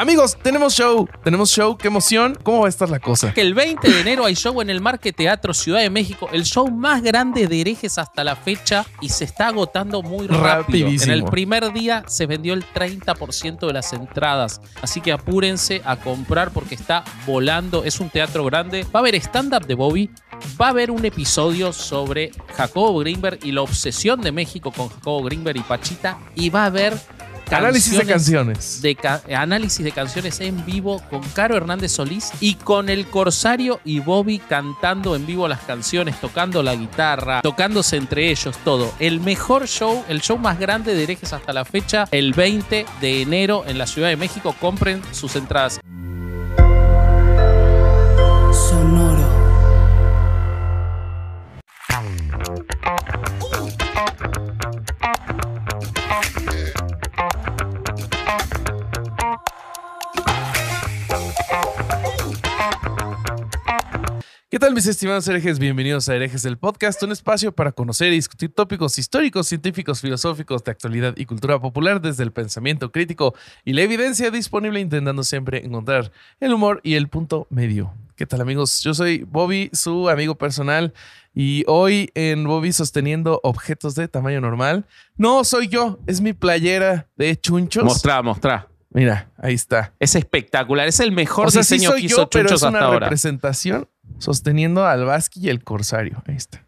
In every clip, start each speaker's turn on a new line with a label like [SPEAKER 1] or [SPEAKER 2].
[SPEAKER 1] Amigos, tenemos show, tenemos show, qué emoción. ¿Cómo va a estar la cosa?
[SPEAKER 2] Que el 20 de enero hay show en el Marque Teatro Ciudad de México, el show más grande de herejes hasta la fecha y se está agotando muy rápido.
[SPEAKER 1] Rapidísimo.
[SPEAKER 2] En el primer día se vendió el 30% de las entradas, así que apúrense a comprar porque está volando, es un teatro grande. Va a haber stand-up de Bobby, va a haber un episodio sobre Jacobo Greenberg y la obsesión de México con Jacobo Greenberg y Pachita y va a haber
[SPEAKER 1] Análisis de canciones.
[SPEAKER 2] de ca- análisis de canciones en vivo con Caro Hernández Solís y con el Corsario y Bobby cantando en vivo las canciones, tocando la guitarra, tocándose entre ellos, todo. El mejor show, el show más grande de herejes hasta la fecha, el 20 de enero en la Ciudad de México. Compren sus entradas.
[SPEAKER 1] ¿Qué tal mis estimados herejes? Bienvenidos a Herejes el Podcast, un espacio para conocer y discutir tópicos históricos, científicos, filosóficos de actualidad y cultura popular desde el pensamiento crítico y la evidencia disponible intentando siempre encontrar el humor y el punto medio. ¿Qué tal amigos? Yo soy Bobby, su amigo personal y hoy en Bobby sosteniendo objetos de tamaño normal. No soy yo, es mi playera de chunchos.
[SPEAKER 2] Mostrá, mostrá.
[SPEAKER 1] Mira, ahí está.
[SPEAKER 2] Es espectacular. Es el mejor
[SPEAKER 1] O sea, sí
[SPEAKER 2] diseño
[SPEAKER 1] soy
[SPEAKER 2] que
[SPEAKER 1] yo,
[SPEAKER 2] hizo
[SPEAKER 1] pero
[SPEAKER 2] Chunchos
[SPEAKER 1] es una
[SPEAKER 2] hasta ahora.
[SPEAKER 1] Sosteniendo al Vasqui y el Corsario. Ahí está.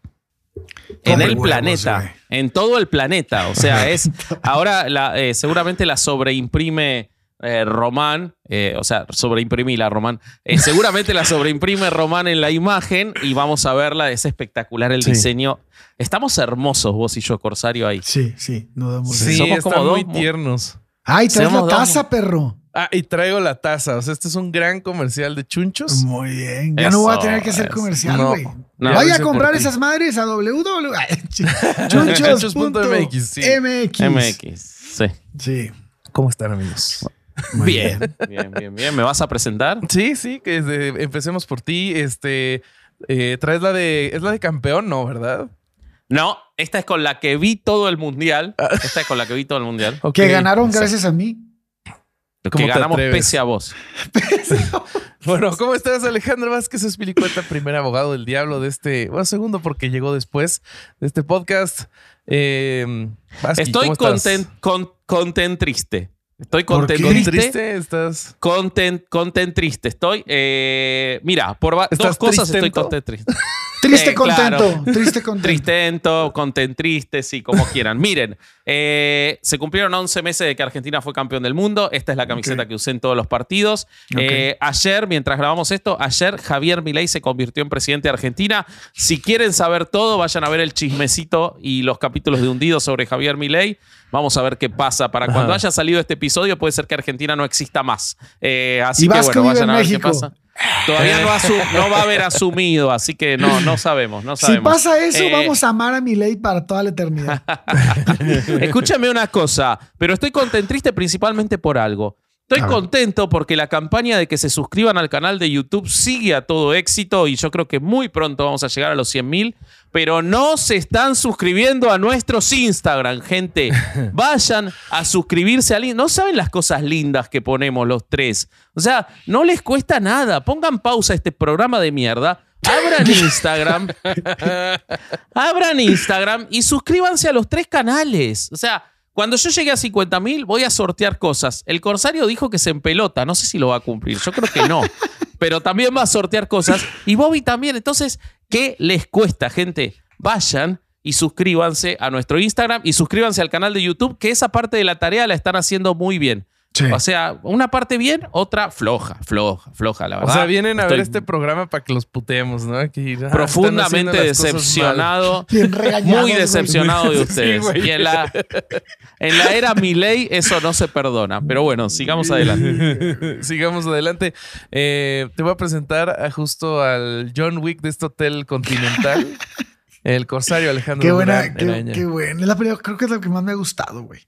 [SPEAKER 2] en el
[SPEAKER 3] huevos,
[SPEAKER 2] planeta,
[SPEAKER 3] güey.
[SPEAKER 2] en todo el planeta. O sea, es ahora la, eh, seguramente la sobreimprime eh, Román, eh, o sea, sobreimprimí la Román. Eh, seguramente la sobreimprime Román en la imagen y vamos a verla. Es espectacular el
[SPEAKER 1] Sí.
[SPEAKER 2] diseño. Estamos hermosos vos y yo, Corsario, ahí.
[SPEAKER 3] Sí, sí, no damos
[SPEAKER 1] Sí,
[SPEAKER 2] somos
[SPEAKER 1] están
[SPEAKER 2] como
[SPEAKER 1] muy
[SPEAKER 2] dos-
[SPEAKER 1] tiernos.
[SPEAKER 3] Ay, traes la taza, perro.
[SPEAKER 1] Ah, y traigo la taza. O sea, este es un gran comercial de chunchos.
[SPEAKER 3] Muy bien. Ya no voy a tener que hacer comercial, güey.
[SPEAKER 1] No,
[SPEAKER 3] Vaya a comprar esas madres a www. Ay,
[SPEAKER 1] Chunchos.mx,
[SPEAKER 3] Chunchos.mx.
[SPEAKER 1] sí.
[SPEAKER 2] MX. Sí.
[SPEAKER 3] Sí.
[SPEAKER 1] ¿Cómo están, amigos?
[SPEAKER 3] Muy
[SPEAKER 2] Bien, bien, bien, bien. ¿Me vas a presentar?
[SPEAKER 1] Sí, sí, que desde- empecemos por ti. Este, eh, traes la de, es la de campeón, ¿no? ¿Verdad?
[SPEAKER 2] No, esta es con la que vi todo el mundial. Esta es con la que vi todo el mundial.
[SPEAKER 1] Ok.
[SPEAKER 3] Que ganaron gracias a mí.
[SPEAKER 1] ¿Cómo
[SPEAKER 2] Que ganamos
[SPEAKER 1] atreves?
[SPEAKER 2] pese a vos.
[SPEAKER 1] Bueno, ¿cómo estás, Alejandro Vázquez Espilicueta, primer abogado del diablo de este, bueno, segundo porque llegó después de este podcast. Eh, Vázquez,
[SPEAKER 2] Estoy content, con, content triste. Estoy
[SPEAKER 3] ¿Por
[SPEAKER 2] content triste.
[SPEAKER 1] triste estás?
[SPEAKER 2] Content, content triste. Estoy. eh, mira, por va-
[SPEAKER 1] ¿Estás
[SPEAKER 2] dos cosas estoy content triste.
[SPEAKER 3] Triste
[SPEAKER 2] Eh,
[SPEAKER 3] contento.
[SPEAKER 2] claro.
[SPEAKER 3] Triste contento.
[SPEAKER 2] Tristento, content triste, sí, como quieran. Miren, eh, se cumplieron 11 meses de que Argentina fue campeón del mundo. Esta es la camiseta que usé en todos los partidos. Eh, ayer, mientras grabamos esto, ayer Javier Milei se convirtió en presidente de Argentina. Si quieren saber todo, vayan a ver el chismecito y los capítulos de Hundido sobre Javier Milei. Vamos a ver qué pasa. Para cuando haya salido este episodio, puede ser que Argentina no exista más. Eh, así
[SPEAKER 3] Y
[SPEAKER 2] que bueno, vayan a ver qué
[SPEAKER 3] México.
[SPEAKER 2] pasa. Todavía no, va a haber asumido, así que no, no sabemos, no
[SPEAKER 3] Si pasa eso,
[SPEAKER 2] Eh,
[SPEAKER 3] vamos a amar a mi ley para toda la eternidad.
[SPEAKER 2] Escúchame una cosa, pero estoy contento, triste principalmente por algo. Estoy contento porque la campaña de que se suscriban al canal de YouTube sigue a todo éxito y yo creo que muy pronto vamos a llegar a los 100 mil, pero no se están suscribiendo a nuestros Instagram, gente. Vayan a suscribirse al... No saben las cosas lindas que ponemos los tres. O sea, no les cuesta nada. Pongan pausa a este programa de mierda. Abran Instagram, abran Instagram y suscríbanse a los tres canales. O sea, cuando yo llegue a 50 mil, voy a sortear cosas. El Corsario dijo que se empelota. No sé si lo va a cumplir. Yo creo que no. Pero también va a sortear cosas. Y Bobby también. Entonces, ¿qué les cuesta, gente? Vayan y suscríbanse a nuestro Instagram y suscríbanse al canal de YouTube, que esa parte de la tarea la están haciendo muy bien.
[SPEAKER 3] Sí.
[SPEAKER 2] O sea, una parte bien, otra floja, floja, floja, la
[SPEAKER 1] O
[SPEAKER 2] verdad.
[SPEAKER 1] sea, vienen a ver este programa para que los puteemos, ¿no? Aquí, ah,
[SPEAKER 2] profundamente decepcionado. Muy decepcionado de ustedes. y en la, en la era Milei eso no se perdona. Pero bueno, sigamos adelante.
[SPEAKER 1] Sigamos adelante. Eh, te voy a presentar a justo al John Wick de este hotel continental. el corsario Alejandro
[SPEAKER 3] Qué buena,
[SPEAKER 1] Durán
[SPEAKER 3] qué, qué buena. Es la creo que es lo que más me ha gustado, güey.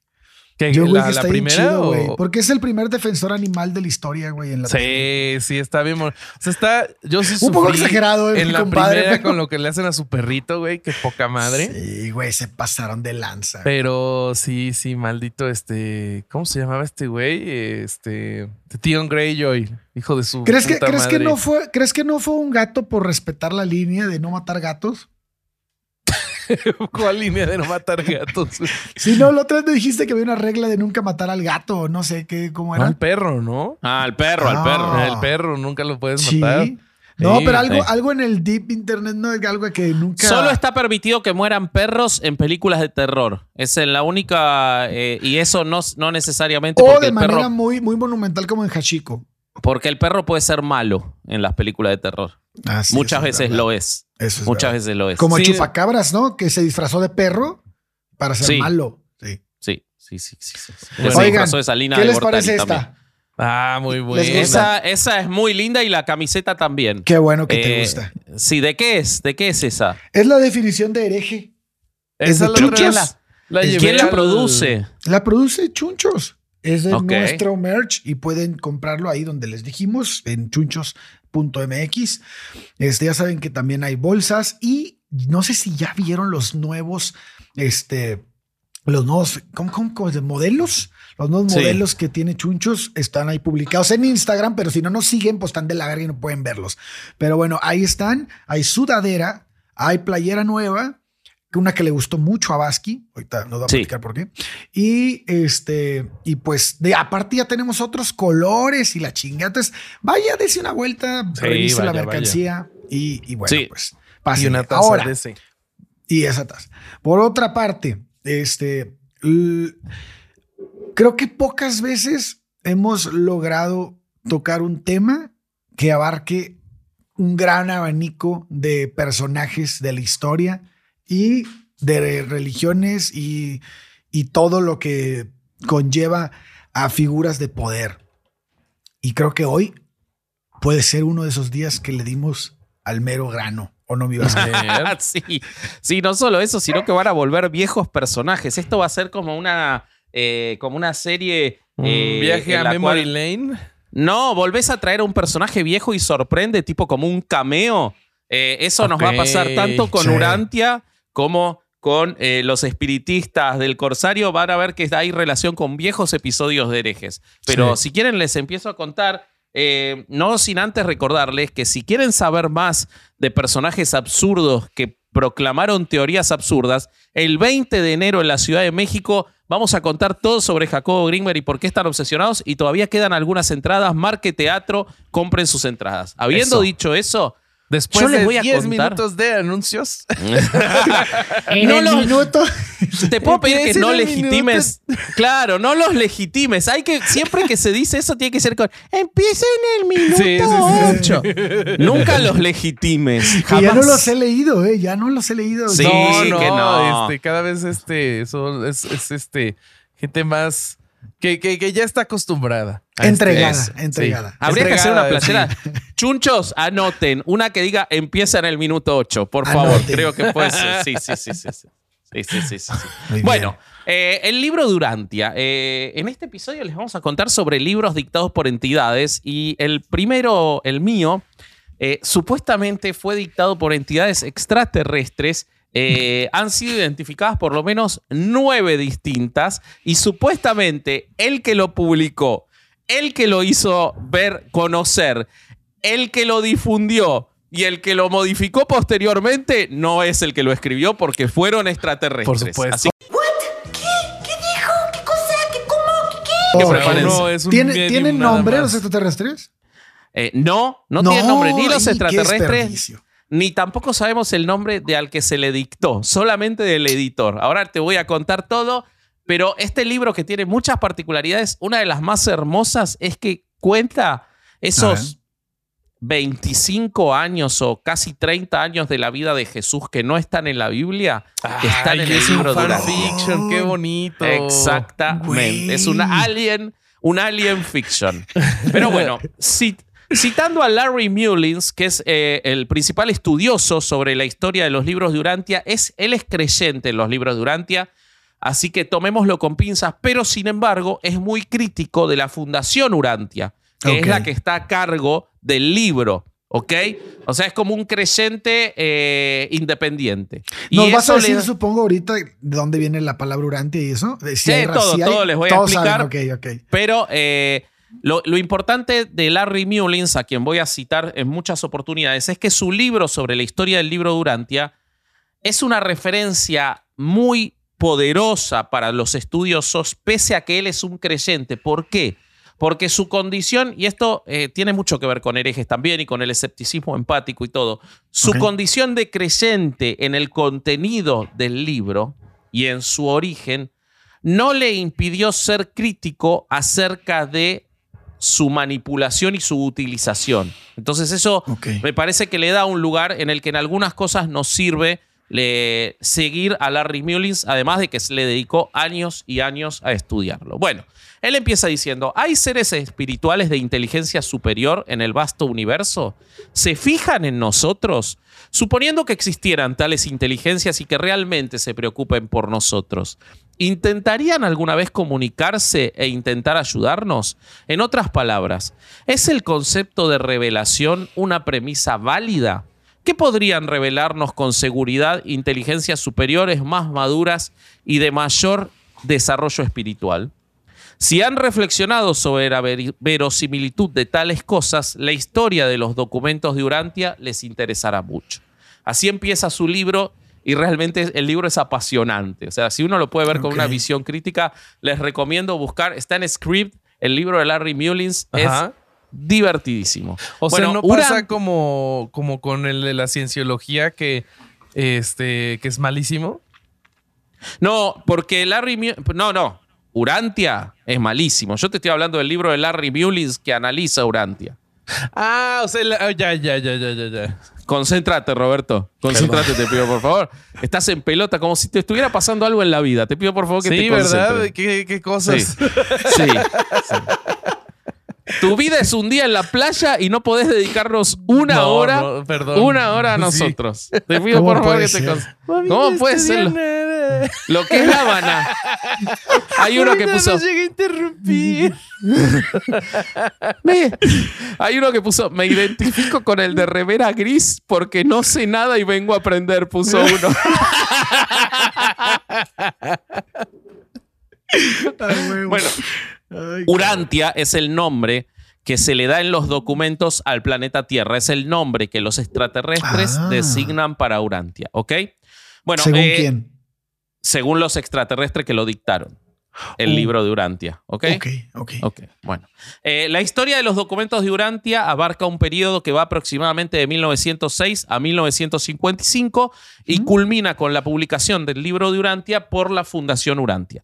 [SPEAKER 1] ¿Qué,
[SPEAKER 3] Yo, güey,
[SPEAKER 1] la,
[SPEAKER 3] que
[SPEAKER 1] primera
[SPEAKER 3] chido, güey.
[SPEAKER 1] o-
[SPEAKER 3] Porque es el primer defensor animal de la historia, güey. En la.
[SPEAKER 1] Sí, sí, está bien. O sea, está. Yo sí
[SPEAKER 3] Un poco exagerado, eh,
[SPEAKER 1] En
[SPEAKER 3] mi
[SPEAKER 1] la
[SPEAKER 3] compadre,
[SPEAKER 1] primera
[SPEAKER 3] pero-
[SPEAKER 1] con lo que le hacen a su perrito, güey. Qué poca madre.
[SPEAKER 3] Sí, güey, se pasaron de lanza.
[SPEAKER 1] Pero sí, sí, maldito este. ¿Cómo se llamaba este güey? Este. Tion Greyjoy, hijo de su.
[SPEAKER 3] ¿Crees que,
[SPEAKER 1] puta
[SPEAKER 3] ¿crees, que no fue, ¿Crees que no fue un gato por respetar la línea de no matar gatos?
[SPEAKER 1] ¿Cuál línea de no matar gatos?
[SPEAKER 3] Si no, la otra vez me dijiste que había una regla de nunca matar al gato, no sé qué, cómo era.
[SPEAKER 1] Al perro, ¿no?
[SPEAKER 2] Ah, al perro, al
[SPEAKER 3] Ah.
[SPEAKER 2] perro.
[SPEAKER 1] El perro nunca lo puedes
[SPEAKER 3] sí.
[SPEAKER 1] matar.
[SPEAKER 3] No,
[SPEAKER 1] Sí,
[SPEAKER 3] pero algo,
[SPEAKER 2] sí.
[SPEAKER 3] algo en el deep internet no es algo que nunca.
[SPEAKER 2] Solo está permitido que mueran perros en películas de terror. Esa es la única. eh, y eso no, no necesariamente
[SPEAKER 3] O
[SPEAKER 2] porque
[SPEAKER 3] de
[SPEAKER 2] el,
[SPEAKER 3] manera
[SPEAKER 2] perro,
[SPEAKER 3] muy, muy monumental como en Hachiko.
[SPEAKER 2] porque el perro puede ser malo en las películas de terror.
[SPEAKER 3] Ah, sí,
[SPEAKER 2] Muchas veces
[SPEAKER 3] verdad.
[SPEAKER 2] lo es.
[SPEAKER 3] Eso es
[SPEAKER 2] Muchas
[SPEAKER 3] verdad.
[SPEAKER 2] veces lo es.
[SPEAKER 3] Como
[SPEAKER 1] Sí.
[SPEAKER 3] Chupacabras, ¿no? Que se disfrazó de perro para ser
[SPEAKER 2] Sí.
[SPEAKER 3] malo. Sí.
[SPEAKER 2] Sí, sí, sí. sí.
[SPEAKER 1] Bueno.
[SPEAKER 3] Oigan,
[SPEAKER 2] disfrazó de Salina
[SPEAKER 3] ¿qué
[SPEAKER 2] de
[SPEAKER 3] les parece
[SPEAKER 2] también.
[SPEAKER 3] esta?
[SPEAKER 1] Ah, muy bueno.
[SPEAKER 3] gusta?
[SPEAKER 2] Esa, esa es muy linda y la camiseta también.
[SPEAKER 3] Qué bueno que te
[SPEAKER 2] Eh,
[SPEAKER 3] gusta.
[SPEAKER 2] Sí, ¿de qué es? ¿De qué es esa?
[SPEAKER 3] Es la definición de hereje.
[SPEAKER 1] Esa
[SPEAKER 3] es de Chunchos.
[SPEAKER 1] la
[SPEAKER 3] ¿Quién
[SPEAKER 1] llevé
[SPEAKER 2] ¿Quién la produce?
[SPEAKER 3] La produce Chunchos. Es de nuestro merch y pueden comprarlo ahí donde les dijimos, en chunchos.mx. Este, ya saben que también hay bolsas y no sé si ya vieron los nuevos, este, los nuevos, ¿cómo, cómo, cómo de modelos? Los nuevos
[SPEAKER 2] Sí.
[SPEAKER 3] modelos que tiene Chunchos están ahí publicados en Instagram, pero si no nos siguen, pues están de la verga y no pueden verlos. Pero bueno, ahí están. Hay sudadera, hay playera nueva, que una que le gustó mucho a Basqui. Ahorita nos va a
[SPEAKER 2] Sí.
[SPEAKER 3] platicar por qué. Y este, y pues de aparte ya tenemos otros colores y la chingada. Entonces, vaya, dese una vuelta,
[SPEAKER 1] Sí,
[SPEAKER 3] revise la mercancía y, y bueno,
[SPEAKER 2] Sí.
[SPEAKER 3] pues
[SPEAKER 1] Y
[SPEAKER 3] pásenle.
[SPEAKER 1] una taza
[SPEAKER 3] Ahora,
[SPEAKER 1] de ese.
[SPEAKER 3] y esa taza. Por otra parte, este, creo que pocas veces hemos logrado tocar un tema que abarque un gran abanico de personajes de la historia y de religiones y, y todo lo que conlleva a figuras de poder. Y creo que hoy puede ser uno de esos días que le dimos al mero grano. ¿O no me ibas a
[SPEAKER 1] Ver.
[SPEAKER 2] sí, sí, no solo eso, sino que van a volver viejos personajes. Esto va a ser como una, eh, como una serie.
[SPEAKER 1] Un
[SPEAKER 2] eh,
[SPEAKER 1] viaje a
[SPEAKER 2] la
[SPEAKER 1] Memory
[SPEAKER 2] cual-
[SPEAKER 1] Lane.
[SPEAKER 2] No, volvés a traer a un personaje viejo y sorprende, tipo como un cameo. Eh, eso nos va a pasar tanto con
[SPEAKER 3] sí.
[SPEAKER 2] Urantia como con eh, los espiritistas del Corsario. Van a ver que hay relación con viejos episodios de herejes. Pero si quieren, les empiezo a contar. eh, no sin antes recordarles que si quieren saber más de personajes absurdos que proclamaron teorías absurdas, el 20 de enero en la Ciudad de México vamos a contar todo sobre Jacobo Greenberg y por qué están obsesionados y todavía quedan algunas entradas. Marque Teatro, compren sus entradas. Habiendo
[SPEAKER 1] Eso.
[SPEAKER 2] dicho eso,
[SPEAKER 1] Después
[SPEAKER 2] Yo les
[SPEAKER 1] de
[SPEAKER 2] voy a
[SPEAKER 1] 10
[SPEAKER 2] contar.
[SPEAKER 1] minutos de anuncios.
[SPEAKER 3] En
[SPEAKER 2] No
[SPEAKER 3] el
[SPEAKER 2] lo-
[SPEAKER 3] minuto.
[SPEAKER 2] te puedo pedir que no legitimes. Claro, no los legitimes. Hay que, siempre que se dice eso, tiene que ser con. Empieza en el minuto
[SPEAKER 1] Sí, sí, sí.
[SPEAKER 2] 8. Nunca los legitimes.
[SPEAKER 3] Que ya no los he leído, eh. Ya no los he leído.
[SPEAKER 2] Sí,
[SPEAKER 1] no, no,
[SPEAKER 2] que no.
[SPEAKER 1] Este, cada vez este, son- es, es, este, gente más que, que, que ya está acostumbrada. A
[SPEAKER 3] Entregada,
[SPEAKER 1] este-
[SPEAKER 3] entregada.
[SPEAKER 1] sí.
[SPEAKER 2] Habría que hacer una playera. Chunchos, anoten. Una que diga empieza en el minuto 8, por favor.
[SPEAKER 3] Anoten.
[SPEAKER 2] Creo que puede ser. Sí, sí, sí, sí. sí. Sí, sí, sí, sí, sí. Bueno, eh, el libro Durantia. Eh, en este episodio les vamos a contar sobre libros dictados por entidades y el primero, el mío, eh, supuestamente fue dictado por entidades extraterrestres. eh, han sido identificadas por lo menos nueve distintas y supuestamente el que lo publicó, el que lo hizo ver, conocer, el que lo difundió y el que lo modificó posteriormente no es el que lo escribió porque fueron extraterrestres.
[SPEAKER 1] Por supuesto.
[SPEAKER 2] Así
[SPEAKER 4] ¿Qué dijo? ¿Qué cosa? ¿Qué cómo? ¿Qué qué?
[SPEAKER 2] que
[SPEAKER 3] Oh,
[SPEAKER 1] no, es un
[SPEAKER 3] ¿Tiene-
[SPEAKER 1] medium
[SPEAKER 3] ¿Tienen nombre los extraterrestres?
[SPEAKER 2] Eh, no, no, tiene nombre ni los extraterrestres, ni tampoco sabemos el nombre de al que se le dictó, solamente del editor. Ahora te voy a contar todo, pero este libro que tiene muchas particularidades, una de las más hermosas es que cuenta esos 25 años o casi 30 años de la vida de Jesús que no están en la Biblia, que están en el libro Durantia.
[SPEAKER 1] fanfiction, qué bonito.
[SPEAKER 2] Exactamente. Es una alien, un alien fiction. Pero bueno, cit- citando a Larry Mullins, que es eh, el principal estudioso sobre la historia de los libros de Urantia, es, él es creyente en los libros de Urantia. Así que tomémoslo con pinzas, pero sin embargo es muy crítico de la Fundación Urantia, que es la que está a cargo del libro. ¿Ok? O sea, es como un creyente eh, independiente. Y
[SPEAKER 3] Nos vas a
[SPEAKER 2] le
[SPEAKER 3] decir, supongo, ahorita de dónde viene la palabra urantia y eso. Si
[SPEAKER 2] Sí,
[SPEAKER 3] hay
[SPEAKER 2] todo,
[SPEAKER 3] si hay-
[SPEAKER 2] todo les voy a explicar. Pero eh, lo, lo importante de Larry Mullins, a quien voy a citar en muchas oportunidades, es que su libro sobre la historia del libro Durantia es una referencia muy poderosa para los estudiosos, pese a que él es un creyente. ¿Por qué? Porque su condición, y esto eh, tiene mucho que ver con herejes también y con el escepticismo empático y todo, su condición de creyente en el contenido del libro y en su origen no le impidió ser crítico acerca de su manipulación y su utilización. Entonces eso me parece que le da un lugar en el que en algunas cosas nos sirve le- seguir a Larry Mullins, además de que se le dedicó años y años a estudiarlo. Bueno, él empieza diciendo, ¿hay seres espirituales de inteligencia superior en el vasto universo? ¿Se fijan en nosotros? Suponiendo que existieran tales inteligencias y que realmente se preocupen por nosotros, ¿intentarían alguna vez comunicarse e intentar ayudarnos? En otras palabras, ¿es el concepto de revelación una premisa válida? ¿Qué podrían revelarnos con seguridad inteligencias superiores más maduras y de mayor desarrollo espiritual? Si han reflexionado sobre la verosimilitud de tales cosas, la historia de los documentos de Urantia les interesará mucho. Así empieza su libro y realmente el libro es apasionante. O sea, si uno lo puede ver con una visión crítica, les recomiendo buscar, está en Script, el libro de Larry Mullins,
[SPEAKER 1] Ajá.
[SPEAKER 2] es divertidísimo.
[SPEAKER 1] O sea, no pasa como, como con el de la cienciología que, este, que es malísimo.
[SPEAKER 2] No, porque Larry... No, no. Urantia es malísimo. Yo te estoy hablando del libro de Larry Mullins que analiza Urantia.
[SPEAKER 1] Ah, o sea, la- ya, ya, ya, ya, ya, ya.
[SPEAKER 2] Concéntrate, Roberto. Concéntrate, te pido, por favor. Estás en pelota como si te estuviera pasando algo en la vida. Te pido, por favor, que
[SPEAKER 1] Sí,
[SPEAKER 2] te
[SPEAKER 1] ¿verdad?
[SPEAKER 2] concentres.
[SPEAKER 1] ¿Qué, qué cosas?
[SPEAKER 2] Sí. Sí. sí. Tu vida es un día en la playa y no podés dedicarnos una
[SPEAKER 1] No,
[SPEAKER 2] hora,
[SPEAKER 1] no, perdón.
[SPEAKER 2] una hora a
[SPEAKER 1] Sí.
[SPEAKER 2] nosotros. Te pido
[SPEAKER 3] ¿Cómo
[SPEAKER 2] por favor que te
[SPEAKER 3] ser?
[SPEAKER 2] con- ¿Cómo puede ser lo, que es La Habana? Hay uno que puso.
[SPEAKER 1] llegué a interrumpir.
[SPEAKER 2] Me- hay uno que puso. Me identifico con el de remera gris porque no sé nada y vengo a aprender. Puso uno. Bueno, Urantia es el nombre que se le da en los documentos al planeta Tierra. Es el nombre que los extraterrestres
[SPEAKER 3] Ah.
[SPEAKER 2] designan para Urantia. ¿Ok? Bueno,
[SPEAKER 3] ¿Según
[SPEAKER 2] eh,
[SPEAKER 3] quién?
[SPEAKER 2] Según los extraterrestres que lo dictaron. El
[SPEAKER 3] Oh.
[SPEAKER 2] libro de Urantia. ¿Ok?
[SPEAKER 3] Ok, ok.
[SPEAKER 2] Ok, bueno. Eh, la historia de los documentos de Urantia abarca un periodo que va aproximadamente de 1906 a 1955 y culmina con la publicación del libro de Urantia por la Fundación Urantia.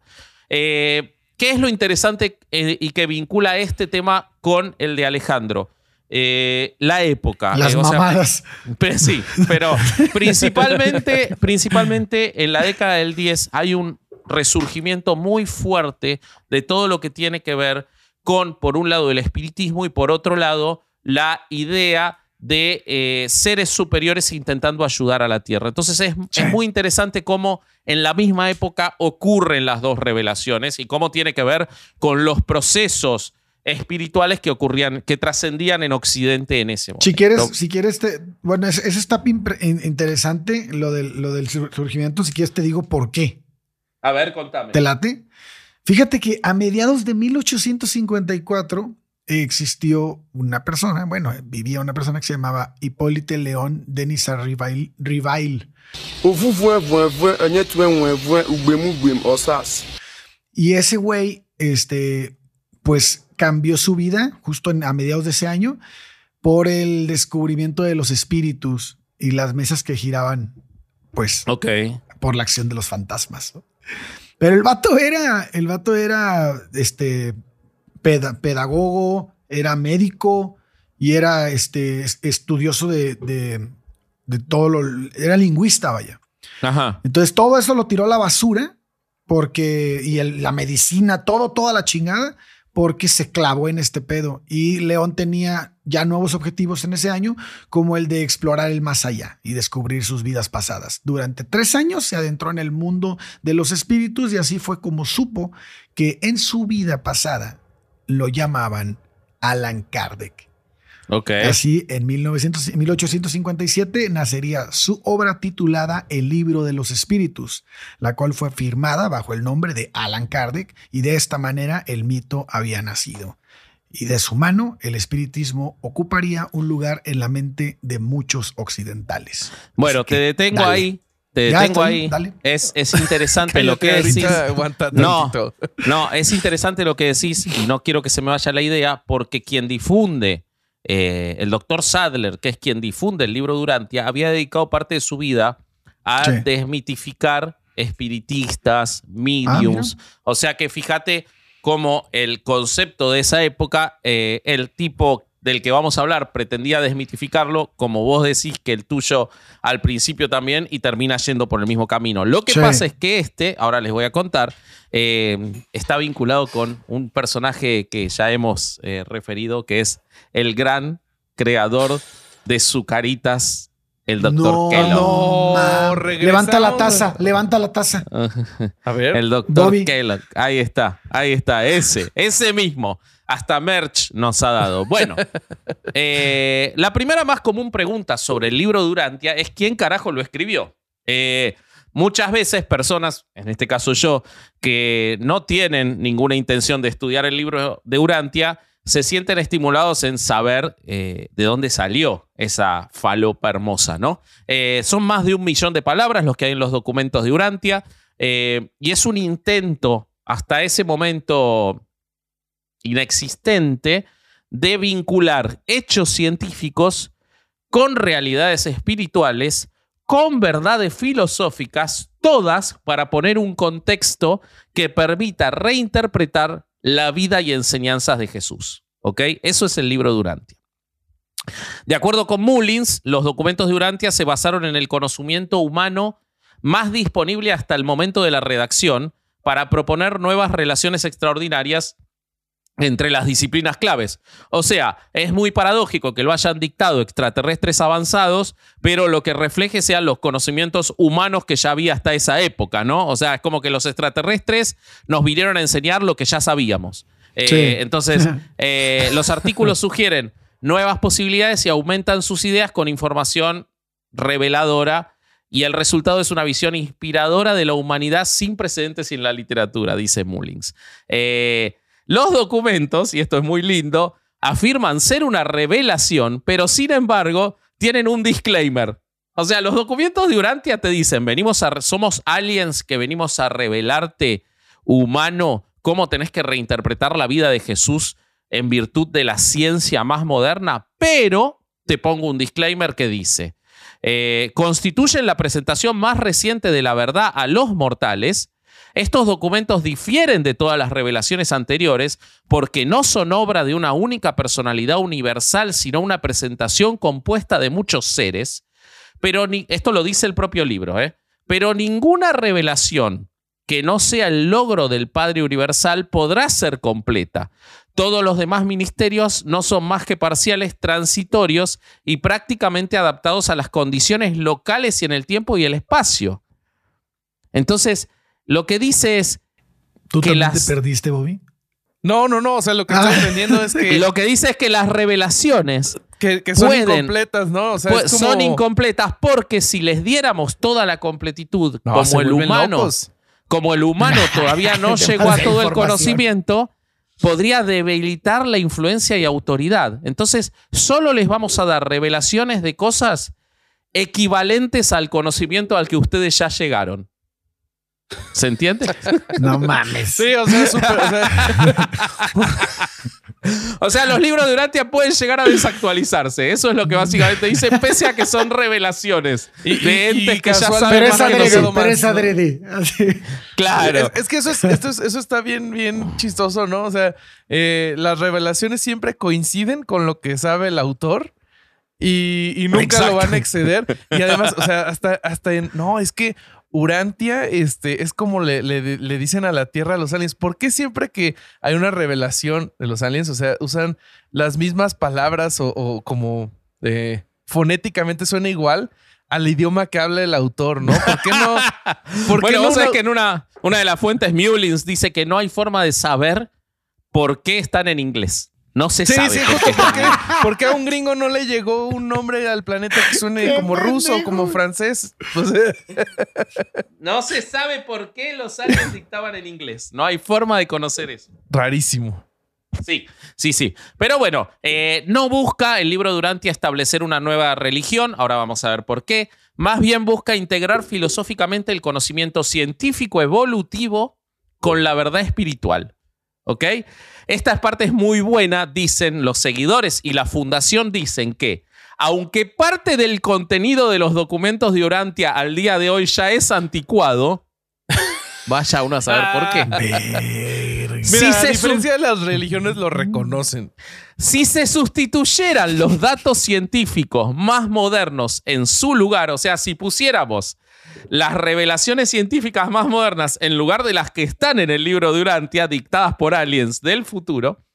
[SPEAKER 2] Eh, ¿Qué es lo interesante eh, y que vincula este tema con el de Alejandro? Eh, la época.
[SPEAKER 3] Las
[SPEAKER 2] Eh, o sea,
[SPEAKER 3] mamadas.
[SPEAKER 2] pero sí, pero principalmente, principalmente en la década del 10 hay un resurgimiento muy fuerte de todo lo que tiene que ver con, por un lado, el espiritismo y por otro lado, la idea de eh, seres superiores intentando ayudar a la Tierra. Entonces es,
[SPEAKER 3] Sí.
[SPEAKER 2] es muy interesante cómo en la misma época ocurren las dos revelaciones y cómo tiene que ver con los procesos espirituales que ocurrían, que trascendían en Occidente en ese momento.
[SPEAKER 3] Si quieres, si quieres, te, bueno, es- eso está interesante, lo del, lo del sur- surgimiento. Si quieres, te digo por qué.
[SPEAKER 2] A ver, contame.
[SPEAKER 3] ¿Te late? Fíjate que a mediados de 1854 existió una persona, bueno, vivía una persona que se llamaba Hipólite León Denisa Rivail. Rivail. Y ese güey, este, pues cambió su vida justo en- a mediados de ese año por el descubrimiento de los espíritus y las mesas que giraban, pues,
[SPEAKER 2] Ok.
[SPEAKER 3] por la acción de los fantasmas. Pero el vato era, el vato era, este, pedagogo, era médico y era, este, es- estudioso de, de, de todo lo, era lingüista, vaya.
[SPEAKER 2] Ajá.
[SPEAKER 3] Entonces todo eso lo tiró a la basura porque, y el- la medicina, todo, toda la chingada, porque se clavó en este pedo. Y León tenía ya nuevos objetivos en ese año, como el de explorar el más allá y descubrir sus vidas pasadas. Durante tres años se adentró en el mundo de los espíritus y así fue como supo que en su vida pasada lo llamaban Alan Kardec.
[SPEAKER 2] Ok.
[SPEAKER 3] Así, en 1900 1857 nacería su obra titulada El libro de los espíritus, la cual fue firmada bajo el nombre de Alan Kardec y de esta manera el mito había nacido. Y de su mano, el espiritismo ocuparía un lugar en la mente de muchos occidentales.
[SPEAKER 2] Bueno, te detengo
[SPEAKER 3] dale.
[SPEAKER 2] ahí. Te
[SPEAKER 3] Ya
[SPEAKER 2] detengo
[SPEAKER 3] estoy,
[SPEAKER 2] ahí.
[SPEAKER 3] dale.
[SPEAKER 2] Es, es interesante lo que decís. No, no, es interesante lo que decís y no quiero que se me vaya la idea porque quien difunde, eh, el doctor Sadler, que es quien difunde el libro Durantia, había dedicado parte de su vida a
[SPEAKER 3] Sí.
[SPEAKER 2] desmitificar espiritistas, mediums. o sea que fíjate cómo el concepto de esa época, eh, el tipo del que vamos a hablar pretendía desmitificarlo, como vos decís que el tuyo al principio también, y termina yendo por el mismo camino. Lo que
[SPEAKER 3] Sí.
[SPEAKER 2] pasa es que este, ahora les voy a contar, eh, está vinculado con un personaje que ya hemos eh, referido, que es el gran creador de Zucaritas, el doctor
[SPEAKER 3] No,
[SPEAKER 2] Kellogg.
[SPEAKER 1] No,
[SPEAKER 3] mam.
[SPEAKER 1] regresamos.
[SPEAKER 3] Levanta la taza, levanta la taza.
[SPEAKER 1] A ver.
[SPEAKER 2] El doctor
[SPEAKER 3] Bobby.
[SPEAKER 2] Kellogg. Ahí está, ahí está, ese, ese mismo. Hasta merch nos ha dado. Bueno, eh, la primera más común pregunta sobre el libro Durantia es quién carajo lo escribió. Eh, muchas veces personas, en este caso yo, que no tienen ninguna intención de estudiar el libro de Durantia, se sienten estimulados en saber eh, de dónde salió esa falopa hermosa, ¿no? Son más de un millón de palabras los que hay en los documentos de Urantia eh, y es un intento hasta ese momento inexistente de vincular hechos científicos con realidades espirituales, con verdades filosóficas, todas para poner un contexto que permita reinterpretar la vida y enseñanzas de Jesús. ¿Ok? Eso es el libro de Urantia. De acuerdo con Mullins, los documentos de Urantia se basaron en el conocimiento humano más disponible hasta el momento de la redacción para proponer nuevas relaciones extraordinarias entre las disciplinas claves. O sea, es muy paradójico que lo hayan dictado extraterrestres avanzados, pero lo que refleje sean los conocimientos humanos que ya había hasta esa época, ¿no? O sea, es como que los extraterrestres nos vinieron a enseñar lo que ya sabíamos. Eh,
[SPEAKER 3] Sí.
[SPEAKER 2] Entonces, eh, los artículos sugieren nuevas posibilidades y aumentan sus ideas con información reveladora y el resultado es una visión inspiradora de la humanidad sin precedentes en la literatura, dice Mullins. Eh, los documentos, y esto es muy lindo, afirman ser una revelación, pero sin embargo tienen un disclaimer. O sea, los documentos de Urantia te dicen, venimos a, somos aliens que venimos a revelarte, humano, cómo tenés que reinterpretar la vida de Jesús en virtud de la ciencia más moderna, pero te pongo un disclaimer que dice, eh, constituyen la presentación más reciente de la verdad a los mortales. Estos documentos difieren de todas las revelaciones anteriores porque no son obra de una única personalidad universal, sino una presentación compuesta de muchos seres. Pero ni, esto lo dice el propio libro, ¿eh? Pero ninguna revelación que no sea el logro del Padre Universal podrá ser completa. Todos los demás ministerios no son más que parciales transitorios y prácticamente adaptados a las condiciones locales y en el tiempo y el espacio. Entonces, lo que dice es,
[SPEAKER 3] ¿Tú
[SPEAKER 2] que
[SPEAKER 3] también
[SPEAKER 2] las-
[SPEAKER 3] te perdiste, Bobby?
[SPEAKER 1] No, no, no. O sea, lo que
[SPEAKER 3] Ah.
[SPEAKER 1] estoy entendiendo es que,
[SPEAKER 2] lo que dice es que las revelaciones
[SPEAKER 1] que, que son
[SPEAKER 2] pueden-
[SPEAKER 1] incompletas, ¿no? O sea,
[SPEAKER 2] pues,
[SPEAKER 1] es como-
[SPEAKER 2] son incompletas porque si les diéramos toda la completitud
[SPEAKER 1] No,
[SPEAKER 2] como el humano,
[SPEAKER 1] locos.
[SPEAKER 2] como el humano todavía no llegó a todo el conocimiento, podría debilitar la influencia y autoridad. Entonces, solo les vamos a dar revelaciones de cosas equivalentes al conocimiento al que ustedes ya llegaron. ¿Se entiende?
[SPEAKER 3] No mames.
[SPEAKER 1] Sí, o sea, súper. o sea,
[SPEAKER 2] O sea, los libros de Urantia pueden llegar a desactualizarse. Eso es lo que básicamente dice, pese a que son revelaciones
[SPEAKER 1] Y-
[SPEAKER 2] de entes
[SPEAKER 1] y
[SPEAKER 2] que ya saben
[SPEAKER 3] Pero
[SPEAKER 2] más
[SPEAKER 3] es
[SPEAKER 2] que
[SPEAKER 1] adrede.
[SPEAKER 3] Así.
[SPEAKER 2] Claro.
[SPEAKER 1] Es, es que eso, es, esto es- eso está bien, bien chistoso, ¿no? O sea, eh, las revelaciones siempre coinciden con lo que sabe el autor y, y nunca
[SPEAKER 2] Exacto.
[SPEAKER 1] lo van a exceder. Y además, o sea, hasta, hasta en. No, es que Urantia este, es como le, le- le dicen a la Tierra a los aliens. ¿Por qué siempre que hay una revelación de los aliens, o sea, usan las mismas palabras o, o como eh, fonéticamente suena igual al idioma que habla el autor, ¿no? ¿Por qué no? ¿por qué
[SPEAKER 2] bueno,
[SPEAKER 1] no
[SPEAKER 2] vos sabés que en una, una de las fuentes, Mullins, dice que no hay forma de saber por qué están en inglés. No se
[SPEAKER 1] Sí,
[SPEAKER 2] sabe
[SPEAKER 1] sí,
[SPEAKER 2] por qué
[SPEAKER 1] porque, porque a un gringo no le llegó un nombre al planeta que suene
[SPEAKER 3] ¡Qué
[SPEAKER 1] como ruso,
[SPEAKER 3] pendejo!
[SPEAKER 1] como francés. Pues,
[SPEAKER 2] No se sabe por qué los aliens dictaban en inglés. No hay forma de conocer eso.
[SPEAKER 1] rarísimo.
[SPEAKER 2] Sí, sí, sí. Pero bueno, eh, no busca el libro Durantia establecer una nueva religión, ahora vamos a ver por qué. Más bien busca integrar filosóficamente el conocimiento científico evolutivo con la verdad espiritual. ¿Ok? Esta parte es muy buena, dicen los seguidores y la fundación dicen que, aunque parte del contenido de los documentos de Urantia al día de hoy ya es anticuado, vaya uno a saber por qué.
[SPEAKER 3] Verga.
[SPEAKER 1] Mira,
[SPEAKER 2] Sí
[SPEAKER 1] a
[SPEAKER 2] se
[SPEAKER 1] diferencia de las religiones lo reconocen.
[SPEAKER 2] Si se sustituyeran los datos científicos más modernos en su lugar, o sea, si pusiéramos las revelaciones científicas más modernas en lugar de las que están en el libro de Urantia, dictadas por aliens del futuro,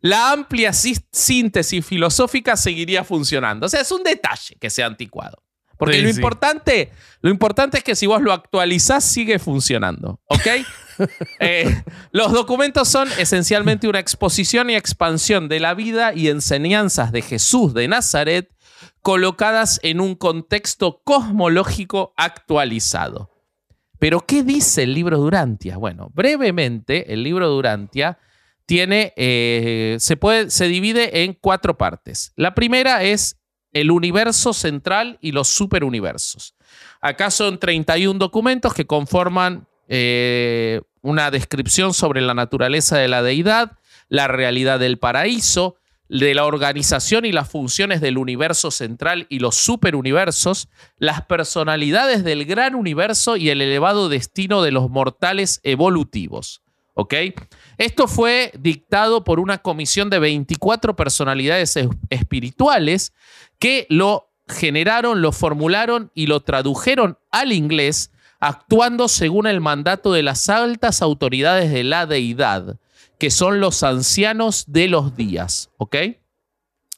[SPEAKER 2] la amplia sis- síntesis filosófica seguiría funcionando. O sea, es un detalle que sea anticuado. Porque
[SPEAKER 1] Sí,
[SPEAKER 2] lo,
[SPEAKER 1] sí.
[SPEAKER 2] importante, lo importante es que si vos lo actualizás, sigue funcionando. ¿Ok? Eh, los documentos son esencialmente una exposición y expansión de la vida y enseñanzas de Jesús de Nazaret colocadas en un contexto cosmológico actualizado. Pero, ¿qué dice el libro Durantia? Bueno, brevemente, el libro Durantia tiene, eh, se, puede, se divide en cuatro partes. La primera es el universo central y los superuniversos. Acá son 31 documentos que conforman eh, una descripción sobre la naturaleza de la deidad, la realidad del paraíso, de la organización y las funciones del universo central y los superuniversos, las personalidades del gran universo y el elevado destino de los mortales evolutivos. ¿Ok? Esto fue dictado por una comisión de 24 personalidades es- espirituales que lo generaron, lo formularon y lo tradujeron al inglés, actuando según el mandato de las altas autoridades de la deidad, que son los ancianos de los días. ¿Ok?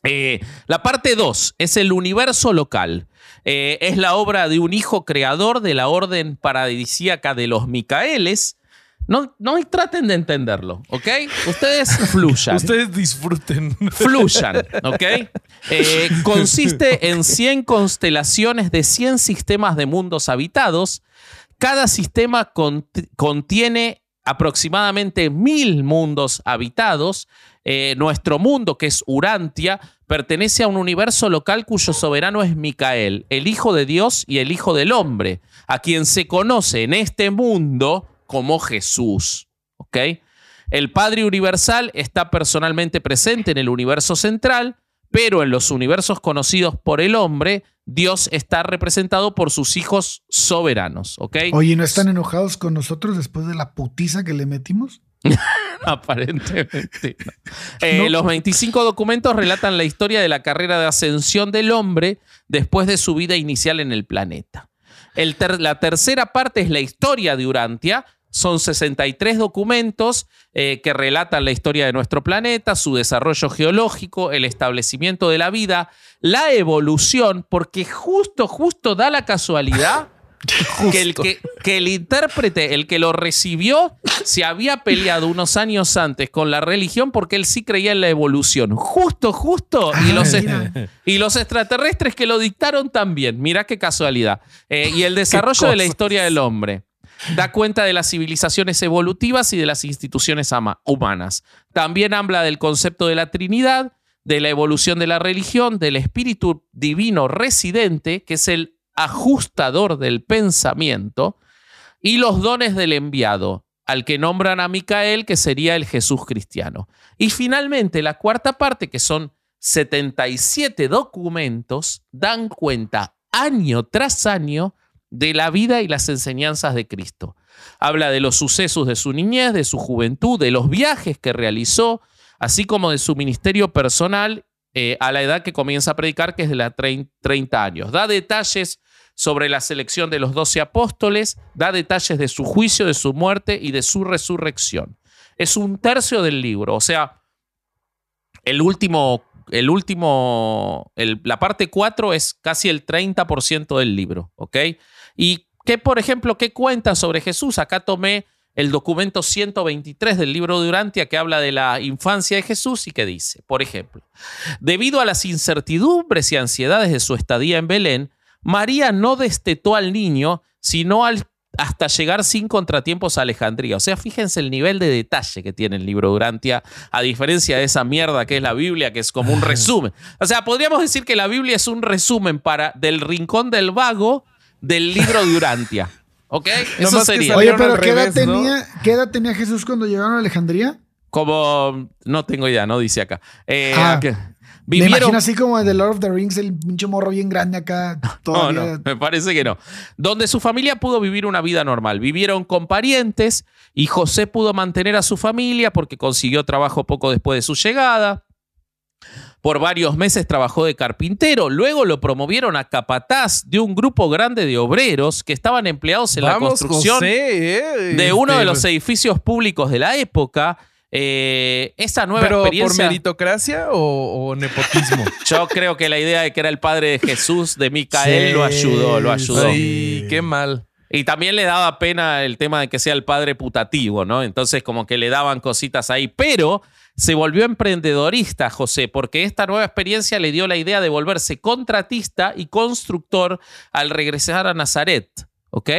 [SPEAKER 2] Eh, la parte 2 es el universo local. Eh, es la obra de un hijo creador de la orden paradisíaca de los Micaeles. No, no traten de entenderlo, ¿ok? Ustedes fluyan.
[SPEAKER 1] Ustedes disfruten.
[SPEAKER 2] Fluyan, ¿ok? Eh, consiste en 100 constelaciones de 100 sistemas de mundos habitados. Cada sistema cont- contiene aproximadamente mil mundos habitados. Eh, nuestro mundo, que es Urantia, pertenece a un universo local cuyo soberano es Micael, el Hijo de Dios y el Hijo del Hombre, a quien se conoce en este mundo como Jesús. El Padre Universal está personalmente presente en el universo central, pero en los universos conocidos por el hombre, Dios está representado por sus hijos soberanos. ¿ok?
[SPEAKER 3] Oye, ¿no están enojados con nosotros después de la putiza que le metimos?
[SPEAKER 2] Aparentemente. no. Eh,
[SPEAKER 3] No.
[SPEAKER 2] Los 25 documentos relatan la historia de la carrera de ascensión del hombre después de su vida inicial en el planeta. El ter- la tercera parte es la historia de Urantia. Son 63 documentos eh, que relatan la historia de nuestro planeta, su desarrollo geológico, el establecimiento de la vida, la evolución, porque justo, justo da la casualidad que el, que, que el intérprete, el que lo recibió, se había peleado unos años antes con la religión porque él sí creía en la evolución. Justo, justo. Y los, y los extraterrestres que lo dictaron también. Mirá qué casualidad. Eh, y el desarrollo de la historia del hombre. Da cuenta de las civilizaciones evolutivas y de las instituciones humanas. También habla del concepto de la Trinidad, de la evolución de la religión, del espíritu divino residente, que es el ajustador del pensamiento, y los dones del enviado, al que nombran a Micael, que sería el Jesús cristiano. Y finalmente, la cuarta parte, que son 77 documentos, dan cuenta año tras año de la vida y las enseñanzas de Cristo. Habla de los sucesos de su niñez, de su juventud, de los viajes que realizó, así como de su ministerio personal eh, a la edad que comienza a predicar, que es de la trein- 30 años. Da detalles sobre la selección de los doce apóstoles, da detalles de su juicio, de su muerte y de su resurrección. Es un tercio del libro, o sea, el último, el último, la parte 4 es casi el 30% del libro, ¿ok? Y que, por ejemplo, ¿qué cuenta sobre Jesús? Acá tomé el documento 123 del libro de Urantia que habla de la infancia de Jesús y que dice, por ejemplo, debido a las incertidumbres y ansiedades de su estadía en Belén, María no destetó al niño, sino al- hasta llegar sin contratiempos a Alejandría. O sea, fíjense el nivel de detalle que tiene el libro de Urantia, a diferencia de esa mierda que es la Biblia, que es como un resumen. O sea, podríamos decir que la Biblia es un resumen para del rincón del vago del libro de Urantia. ¿Ok? Eso sería.
[SPEAKER 3] Oye, pero ¿qué edad, tenía, ¿qué edad tenía Jesús cuando llegaron a Alejandría?
[SPEAKER 2] Como, no tengo idea, no dice acá. Eh,
[SPEAKER 3] Ah,
[SPEAKER 2] que-
[SPEAKER 3] Me
[SPEAKER 2] vivieron,
[SPEAKER 3] imagino así como en The Lord of the Rings, el pinche morro bien grande acá.
[SPEAKER 2] No,
[SPEAKER 3] Todavía.
[SPEAKER 2] no, me parece que no. Donde su familia pudo vivir una vida normal. Vivieron con parientes y José pudo mantener a su familia porque consiguió trabajo poco después de su llegada. Por varios meses trabajó de carpintero. Luego lo promovieron a capataz de un grupo grande de obreros que estaban empleados en la construcción
[SPEAKER 1] José, eh,
[SPEAKER 2] de uno
[SPEAKER 1] este,
[SPEAKER 2] de los edificios públicos de la época. Eh, esa nueva
[SPEAKER 1] ¿Pero por
[SPEAKER 2] experiencia.
[SPEAKER 1] meritocracia o, o nepotismo?
[SPEAKER 2] Yo creo que la idea de que era el padre de Jesús, de Micael, lo ayudó, lo ayudó.
[SPEAKER 1] Ay, qué mal.
[SPEAKER 2] Y también le daba pena el tema de que sea el padre putativo, ¿no? Entonces como que le daban cositas ahí. Pero se volvió emprendedorista, José, porque esta nueva experiencia le dio la idea de volverse contratista y constructor al regresar a Nazaret, ¿ok?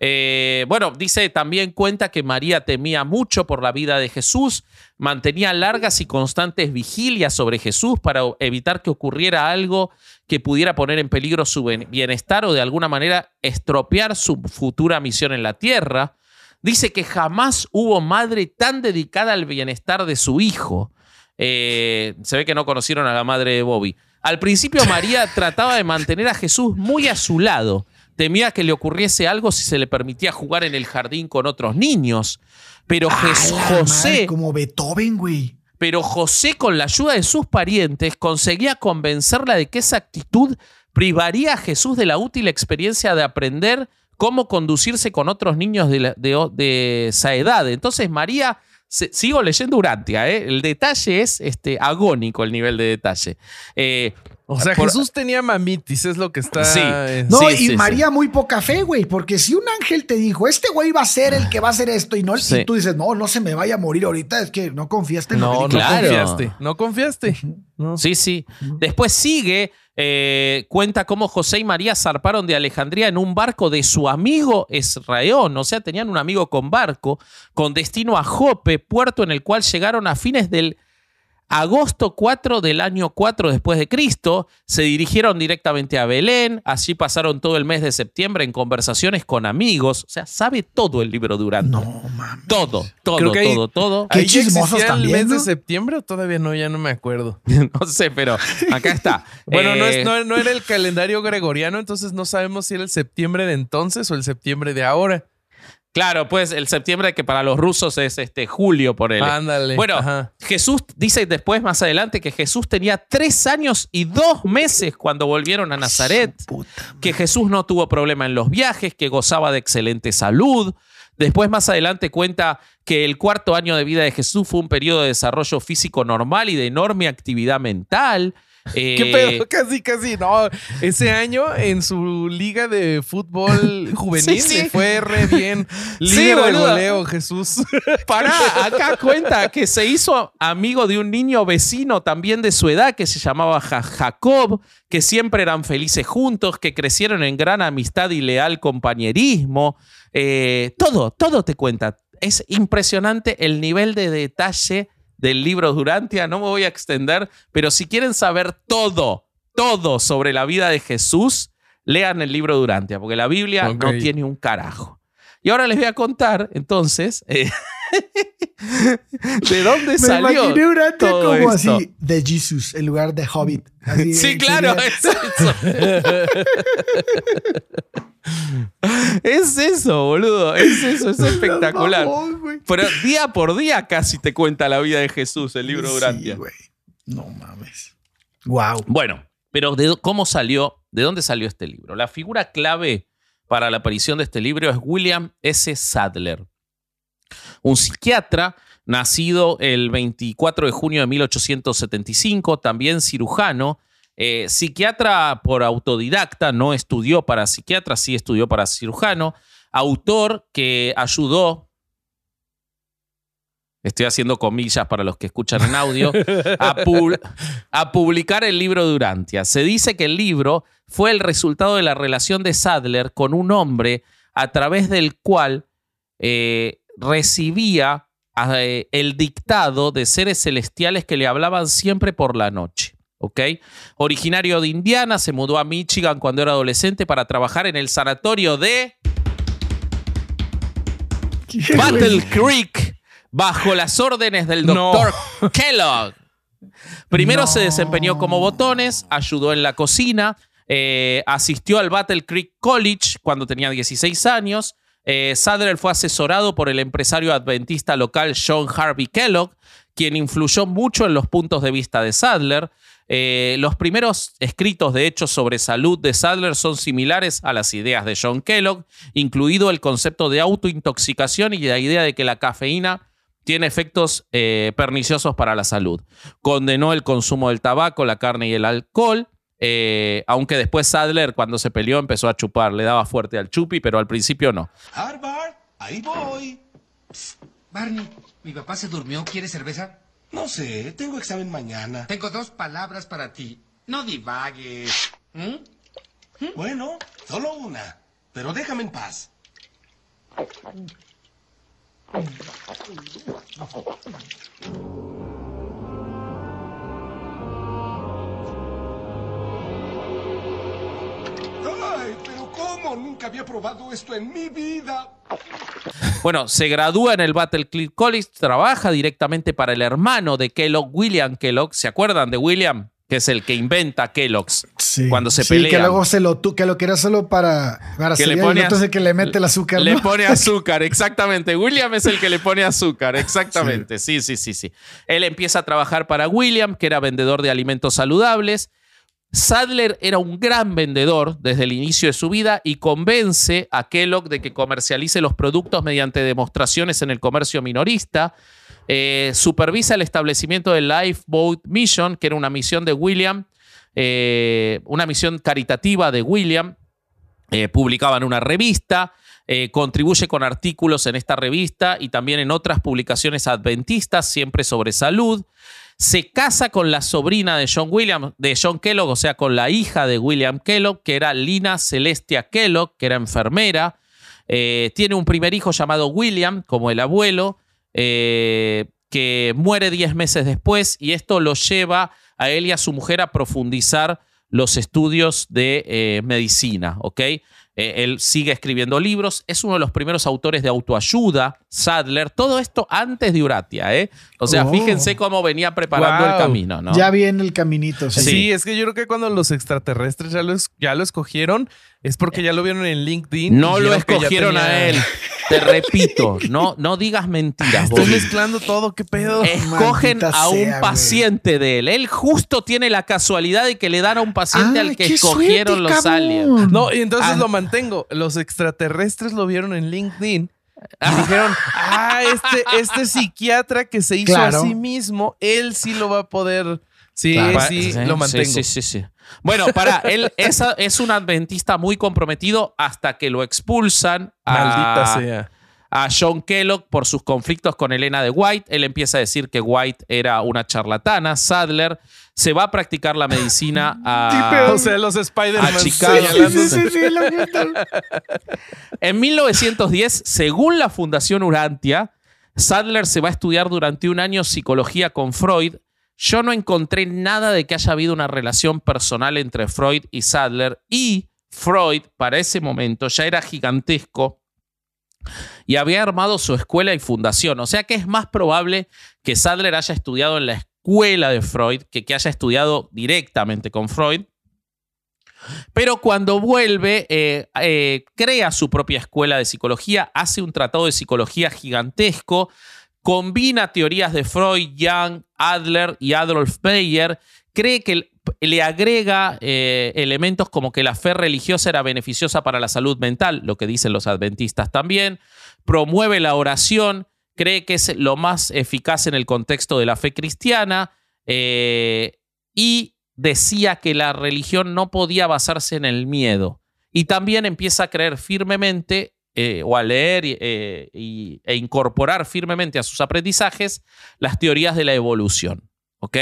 [SPEAKER 2] Eh, bueno, dice también cuenta que María temía mucho por la vida de Jesús, mantenía largas y constantes vigilias sobre Jesús para evitar que ocurriera algo que pudiera poner en peligro su bienestar o de alguna manera estropear su futura misión en la tierra. Dice que jamás hubo madre tan dedicada al bienestar de su hijo. Eh, se ve que no conocieron a la madre de Bobby. Al principio María trataba de mantener a Jesús muy a su lado. Temía que le ocurriese algo si se le permitía jugar en el jardín con otros niños. Pero Jes-
[SPEAKER 3] A la
[SPEAKER 2] José...
[SPEAKER 3] madre, como Beethoven, güey.
[SPEAKER 2] Pero José, con la ayuda de sus parientes, conseguía convencerla de que esa actitud privaría a Jesús de la útil experiencia de aprender cómo conducirse con otros niños de, la- de- de esa edad. Entonces María, se- sigo leyendo Urantia, ¿eh? el detalle es este, agónico el nivel de detalle. Eh,
[SPEAKER 1] O sea,
[SPEAKER 2] por-
[SPEAKER 1] Jesús tenía mamitis, es lo que está.
[SPEAKER 2] Sí.
[SPEAKER 1] eh,
[SPEAKER 3] No,
[SPEAKER 2] Sí,
[SPEAKER 3] y
[SPEAKER 2] sí, sí.
[SPEAKER 3] María muy poca fe, güey, porque si un ángel te dijo, este güey va a ser el que va a hacer esto y no,
[SPEAKER 2] Sí.
[SPEAKER 3] y tú dices, no, no se me vaya a morir ahorita, es que no confiaste en lo
[SPEAKER 1] No,
[SPEAKER 3] que
[SPEAKER 1] no.
[SPEAKER 2] Claro.
[SPEAKER 1] confiaste. No confiaste. No.
[SPEAKER 2] Sí, sí. Después sigue, eh, cuenta cómo José y María zarparon de Alejandría en un barco de su amigo Esraón. O sea, tenían un amigo con barco, con destino a Jope, puerto en el cual llegaron a fines del agosto 4 del año 4 después de Cristo. Se dirigieron directamente a Belén. Allí pasaron todo el mes de septiembre en conversaciones con amigos. O sea, sabe todo el libro durante.
[SPEAKER 3] No, mames.
[SPEAKER 2] Todo, todo,
[SPEAKER 1] Creo que hay-
[SPEAKER 2] todo, todo.
[SPEAKER 3] Qué
[SPEAKER 1] ¿Ahí ya
[SPEAKER 3] chismosos también,
[SPEAKER 1] el mes
[SPEAKER 3] ¿no?
[SPEAKER 1] de septiembre o todavía no? Ya no me acuerdo.
[SPEAKER 2] no sé, pero acá está.
[SPEAKER 1] Bueno, no,
[SPEAKER 2] Eh,
[SPEAKER 1] es, no, no era el calendario gregoriano, entonces no sabemos si era el septiembre de entonces o el septiembre de ahora.
[SPEAKER 2] Claro, pues el septiembre que para los rusos es este julio por el.
[SPEAKER 1] Ándale.
[SPEAKER 2] Bueno,
[SPEAKER 1] Ajá.
[SPEAKER 2] Jesús dice después, más adelante, que Jesús tenía tres años y dos meses cuando volvieron a Nazaret,
[SPEAKER 3] Puta.
[SPEAKER 2] que Jesús no tuvo problema en los viajes, que gozaba de excelente salud. Después, más adelante, cuenta que el cuarto año de vida de Jesús fue un periodo de desarrollo físico normal y de enorme actividad mental.
[SPEAKER 1] ¿Qué
[SPEAKER 2] Eh,
[SPEAKER 1] pedo? Casi, casi. No, ese año en su liga de fútbol juvenil
[SPEAKER 2] Sí, sí.
[SPEAKER 1] le fue re bien.
[SPEAKER 2] Sí,
[SPEAKER 1] Líder de
[SPEAKER 2] boludo.
[SPEAKER 1] goleo, Jesús.
[SPEAKER 2] Pará, acá cuenta que se hizo amigo de un niño vecino también de su edad que se llamaba Ja- Jacob, que siempre eran felices juntos, que crecieron en gran amistad y leal compañerismo. Eh, todo, todo te cuenta. Es impresionante el nivel de detalle del libro Durantia. No me voy a extender, pero si quieren saber todo, todo sobre la vida de Jesús, lean el libro Durantia, porque la Biblia no tiene un carajo. Y ahora les voy a contar, entonces, eh, de dónde
[SPEAKER 3] Me
[SPEAKER 2] salió.
[SPEAKER 3] imaginé Urantia
[SPEAKER 2] todo
[SPEAKER 3] como
[SPEAKER 2] esto.
[SPEAKER 3] así, de Jesus, en lugar de Hobbit. Así,
[SPEAKER 2] Sí, claro, es eso. es eso, boludo. Es eso, es espectacular. Pero día por día casi te cuenta la vida de Jesús, el libro
[SPEAKER 3] Sí,
[SPEAKER 2] Durantia.
[SPEAKER 3] güey. No mames. Wow.
[SPEAKER 2] Bueno, pero de, ¿cómo salió ¿De dónde salió este libro? La figura clave para la aparición de este libro es William S. Sadler, un psiquiatra nacido el 24 de junio de 1875, también cirujano, eh, psiquiatra por autodidacta, no estudió para psiquiatra, sí estudió para cirujano, autor que ayudó, estoy haciendo comillas para los que escuchan en audio, a, a publicar el libro de Urantia. Se dice que el libro fue el resultado de la relación de Sadler con un hombre a través del cual eh, recibía eh, el dictado de seres celestiales que le hablaban siempre por la noche. ¿ok? Originario de Indiana, se mudó a Michigan cuando era adolescente para trabajar en el sanatorio de Battle Creek bajo las órdenes del
[SPEAKER 1] No.
[SPEAKER 2] doctor Kellogg. Primero
[SPEAKER 3] No.
[SPEAKER 2] se desempeñó como botones, ayudó en la cocina, eh, asistió al Battle Creek College cuando tenía 16 años. Eh, Sadler fue asesorado por el empresario adventista local John Harvey Kellogg, quien influyó mucho en los puntos de vista de Sadler. Eh, los primeros escritos, de hecho, sobre salud de Sadler son similares a las ideas de John Kellogg, incluido el concepto de autointoxicación y la idea de que la cafeína tiene efectos eh, perniciosos para la salud. Condenó el consumo del tabaco, la carne y el alcohol. Eh, aunque después Sadler, cuando se peleó, empezó a chupar. Le daba fuerte al chupi, pero al principio no.
[SPEAKER 5] Harvard, ahí voy.
[SPEAKER 6] Barney, mi papá se durmió. ¿Quieres cerveza?
[SPEAKER 5] No sé, tengo examen mañana.
[SPEAKER 6] Tengo dos palabras para ti. No divagues. ¿Mm?
[SPEAKER 5] Bueno, solo una. Pero déjame en paz. Ay, pero ¿cómo? Nunca había probado esto en mi vida.
[SPEAKER 2] Bueno, se gradúa en el Battle Creek College, trabaja directamente para el hermano de Kellogg, William Kellogg. ¿Se acuerdan de William? Que es el que inventa Kellogg's
[SPEAKER 3] Sí.
[SPEAKER 2] cuando se
[SPEAKER 3] Sí,
[SPEAKER 2] pelean.
[SPEAKER 3] que luego se lo tu, que lo quería solo para, para
[SPEAKER 2] Que le
[SPEAKER 3] cereal,
[SPEAKER 2] pone
[SPEAKER 3] y entonces
[SPEAKER 2] az-
[SPEAKER 3] que le mete el azúcar.
[SPEAKER 2] Le
[SPEAKER 3] ¿no?
[SPEAKER 2] pone azúcar, exactamente. William es el que le pone azúcar, exactamente. Sí, sí, sí, sí. Él empieza a trabajar para William, que era vendedor de alimentos saludables. Sadler era un gran vendedor desde el inicio de su vida y convence a Kellogg de que comercialice los productos mediante demostraciones en el comercio minorista. Eh, supervisa el establecimiento del Lifeboat Mission, que era una misión de William, eh, una misión caritativa de William. Eh, publicaba en una revista, eh, contribuye con artículos en esta revista y también en otras publicaciones adventistas, siempre sobre salud. Se casa con la sobrina de John William, de John Kellogg, o sea, con la hija de William Kellogg, que era Lina Celestia Kellogg, que era enfermera. Eh, tiene un primer hijo llamado William, como el abuelo, eh, que muere 10 meses después, y esto lo lleva a él y a su mujer a profundizar los estudios de eh, medicina, ¿ok? Eh, él sigue escribiendo libros, es uno de los primeros autores de autoayuda, Sadler, todo esto antes de Uratia, ¿eh? O sea,
[SPEAKER 3] Oh.
[SPEAKER 2] fíjense cómo venía preparando el camino, ¿no?
[SPEAKER 3] Ya viene el caminito. sí.
[SPEAKER 1] Sí. es que yo creo que cuando los extraterrestres ya lo, ya lo escogen es porque ya lo vieron en LinkedIn.
[SPEAKER 2] No lo escogieron a él. Te repito, no, no digas mentiras.
[SPEAKER 1] Estoy mezclando todo, qué pedo.
[SPEAKER 2] Escogen
[SPEAKER 3] Maldita
[SPEAKER 2] a un
[SPEAKER 3] sea,
[SPEAKER 2] paciente de él. Él justo tiene la casualidad de que le dan a un paciente
[SPEAKER 3] Ah,
[SPEAKER 2] al que escogieron
[SPEAKER 3] suerte,
[SPEAKER 2] los
[SPEAKER 3] cabrón.
[SPEAKER 2] aliens.
[SPEAKER 1] No, y entonces
[SPEAKER 2] Ah.
[SPEAKER 1] lo mantengo. Los extraterrestres lo vieron en LinkedIn y dijeron, ah, este, este psiquiatra que se hizo
[SPEAKER 3] Claro.
[SPEAKER 1] a sí mismo, él sí lo va a poder. Sí,
[SPEAKER 3] Claro.
[SPEAKER 1] sí, lo mantengo.
[SPEAKER 2] Sí, sí, sí. Bueno, para él es, es un adventista muy comprometido hasta que lo expulsan
[SPEAKER 1] Maldita
[SPEAKER 2] a,
[SPEAKER 1] sea.
[SPEAKER 2] a John Kellogg por sus conflictos con Elena de White. Él empieza a decir que White era una charlatana. Sadler se va a practicar la medicina a,
[SPEAKER 1] O sea, los Spider-Man
[SPEAKER 2] a Chicago.
[SPEAKER 1] señalándose.
[SPEAKER 3] Sí, sí, sí, lo que-
[SPEAKER 2] En 1910, según la Fundación Urantia, Sadler se va a estudiar durante un año psicología con Freud. Yo no encontré nada de que haya habido una relación personal entre Freud y Sadler y Freud para ese momento ya era gigantesco y había armado su escuela y fundación. O sea que es más probable que Sadler haya estudiado en la escuela de Freud que que haya estudiado directamente con Freud. Pero cuando vuelve, eh, eh, crea su propia escuela de psicología, hace un tratado de psicología gigantesco, combina teorías de Freud, Jung, Adler y Adolf Meyer, cree que le agrega eh, elementos como que la fe religiosa era beneficiosa para la salud mental, lo que dicen los adventistas también, promueve la oración, cree que es lo más eficaz en el contexto de la fe cristiana eh, y decía que la religión no podía basarse en el miedo. Y también empieza a creer firmemente eh, o a leer eh, y- e incorporar firmemente a sus aprendizajes las teorías de la evolución. ¿Ok?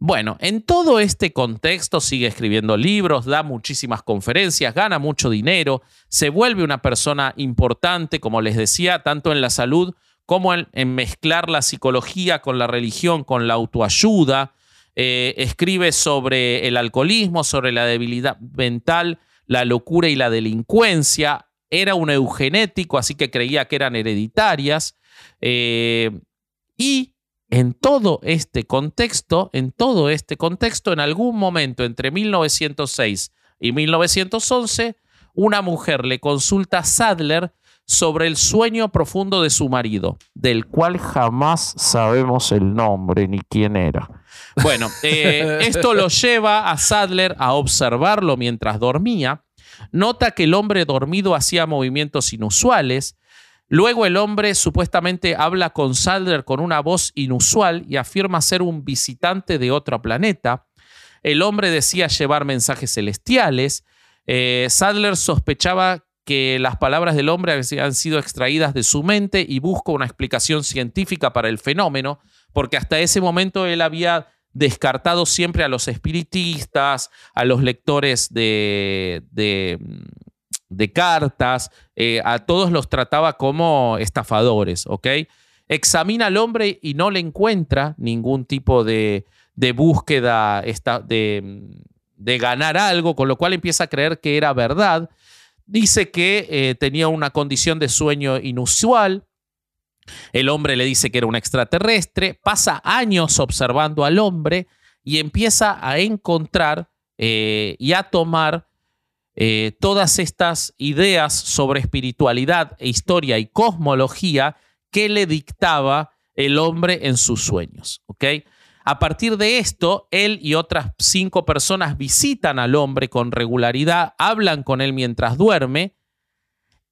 [SPEAKER 2] Bueno, en todo este contexto sigue escribiendo libros, da muchísimas conferencias, gana mucho dinero, se vuelve una persona importante, como les decía, tanto en la salud como en, mezclar la psicología con la religión, con la autoayuda. Eh, escribe sobre el alcoholismo, sobre la debilidad mental, la locura y la delincuencia. Era un eugenético, así que creía que eran hereditarias. Eh, y en todo este contexto, en todo este contexto, en algún momento entre 1906 y 1911, una mujer le consulta a Sadler sobre el sueño profundo de su marido, del cual jamás sabemos el nombre ni quién era. Bueno, eh, esto lo lleva a Sadler a observarlo mientras dormía. Nota que el hombre dormido hacía movimientos inusuales. Luego el hombre supuestamente habla con Sadler con una voz inusual y afirma ser un visitante de otro planeta. El hombre decía llevar mensajes celestiales. Eh, Sadler sospechaba que las palabras del hombre habían sido extraídas de su mente y busca una explicación científica para el fenómeno, porque hasta ese momento él había descartado siempre a los espiritistas, a los lectores de, de, cartas, eh, a todos los trataba como estafadores, ¿ok? Examina al hombre y no le encuentra ningún tipo de, de búsqueda esta- de, de ganar algo, con lo cual empieza a creer que era verdad. Dice que eh, tenía una condición de sueño inusual. El hombre le dice que era un extraterrestre. Pasa años observando al hombre y empieza a encontrar eh, y a tomar eh, todas estas ideas sobre espiritualidad, historia y cosmología que le dictaba el hombre en sus sueños. ¿ok? A partir de esto, él y otras cinco personas visitan al hombre con regularidad, hablan con él mientras duerme.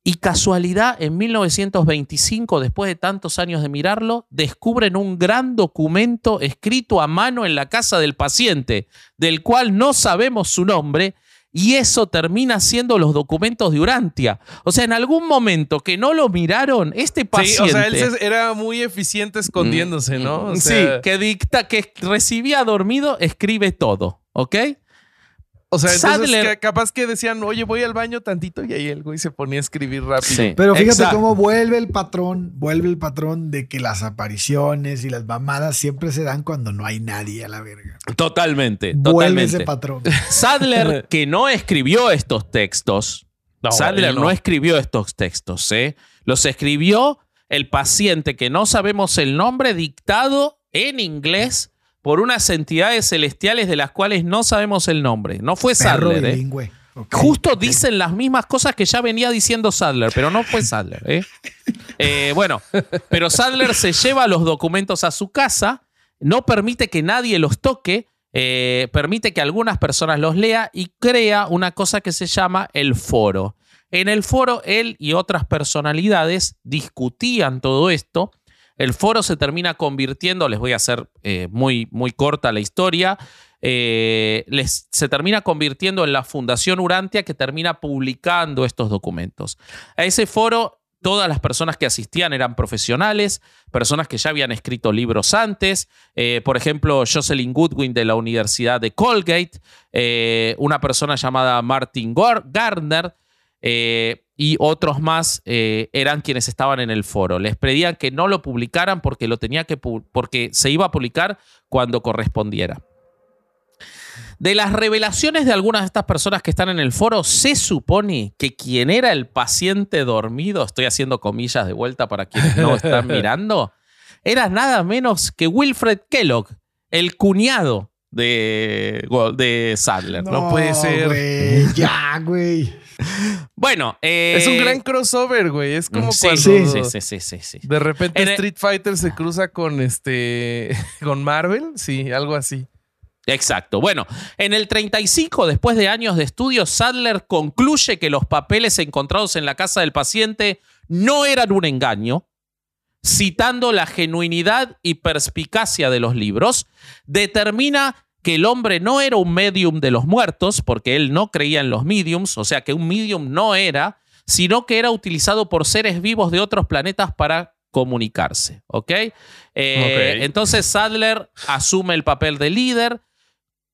[SPEAKER 2] Y casualidad, en 1925, después de tantos años de mirarlo, descubren un gran documento escrito a mano en la casa del paciente, del cual no sabemos su nombre, y eso termina siendo los documentos de Urantia. O sea, en algún momento que no lo miraron, este
[SPEAKER 1] Sí,
[SPEAKER 2] paciente...
[SPEAKER 1] o sea, él era muy eficiente escondiéndose, ¿no? O sea,
[SPEAKER 2] sí, que dicta, que recibía dormido, escribe todo, ¿ok?
[SPEAKER 1] O sea, entonces
[SPEAKER 2] Sadler-
[SPEAKER 1] capaz que decían, oye, voy al baño tantito y ahí el güey se ponía a escribir rápido.
[SPEAKER 2] Sí.
[SPEAKER 3] Pero fíjate
[SPEAKER 2] Exacto.
[SPEAKER 3] cómo vuelve el patrón, vuelve el patrón de que las apariciones y las mamadas siempre se dan cuando no hay nadie a la verga.
[SPEAKER 2] Totalmente,
[SPEAKER 3] Vuelve
[SPEAKER 2] totalmente.
[SPEAKER 3] ese patrón.
[SPEAKER 2] Sadler, que no escribió estos textos,
[SPEAKER 1] No,
[SPEAKER 2] Sadler no.
[SPEAKER 1] no.
[SPEAKER 2] escribió estos textos, ¿eh? Los escribió el paciente que no sabemos el nombre, dictado en inglés por unas entidades celestiales de las cuales no sabemos el nombre. No fue
[SPEAKER 3] Perro
[SPEAKER 2] Sadler, ¿eh? Justo dicen las mismas cosas que ya venía diciendo Sadler, pero no fue Sadler. ¿eh? Eh, bueno, pero Sadler se lleva los documentos a su casa, no permite que nadie los toque, eh, permite que algunas personas los lea y crea una cosa que se llama el foro. En el foro, él y otras personalidades discutían todo esto. El foro se termina convirtiendo, les voy a hacer eh, muy, muy corta la historia, eh, les- se termina convirtiendo en la Fundación Urantia que termina publicando estos documentos. A ese foro todas las personas que asistían eran profesionales, personas que ya habían escrito libros antes, eh, por ejemplo, Jocelyn Goodwin de la Universidad de Colgate, una persona llamada Martin Gar- Gardner, eh, y otros más eh, eran quienes estaban en el foro. Les pedían que no lo publicaran porque lo tenía que pu- porque se iba a publicar cuando correspondiera. De las revelaciones de algunas de estas personas que están en el foro, se supone que quien era el paciente dormido, estoy haciendo comillas de vuelta para quienes no están mirando, era nada menos que Wilfred Kellogg, el cuñado de, de Sadler.
[SPEAKER 1] No puede ser.
[SPEAKER 3] ya, güey.
[SPEAKER 2] Bueno, eh,
[SPEAKER 1] Es un gran crossover, güey. Es como
[SPEAKER 2] sí,
[SPEAKER 1] cuando
[SPEAKER 2] sí, sí, sí, sí, sí.
[SPEAKER 1] de repente
[SPEAKER 2] En el-
[SPEAKER 1] Street Fighter se cruza con este con Marvel, sí, algo así.
[SPEAKER 2] Exacto. Bueno, en el 35, después de años de estudio, Sadler concluye que los papeles encontrados en la casa del paciente no eran un engaño, citando la genuinidad y perspicacia de los libros, determina que el hombre no era un medium de los muertos, porque él no creía en los mediums, o sea que un medium no era, sino que era utilizado por seres vivos de otros planetas para comunicarse, ¿ok? Eh,
[SPEAKER 1] Ok.
[SPEAKER 2] Entonces Sadler asume el papel de líder,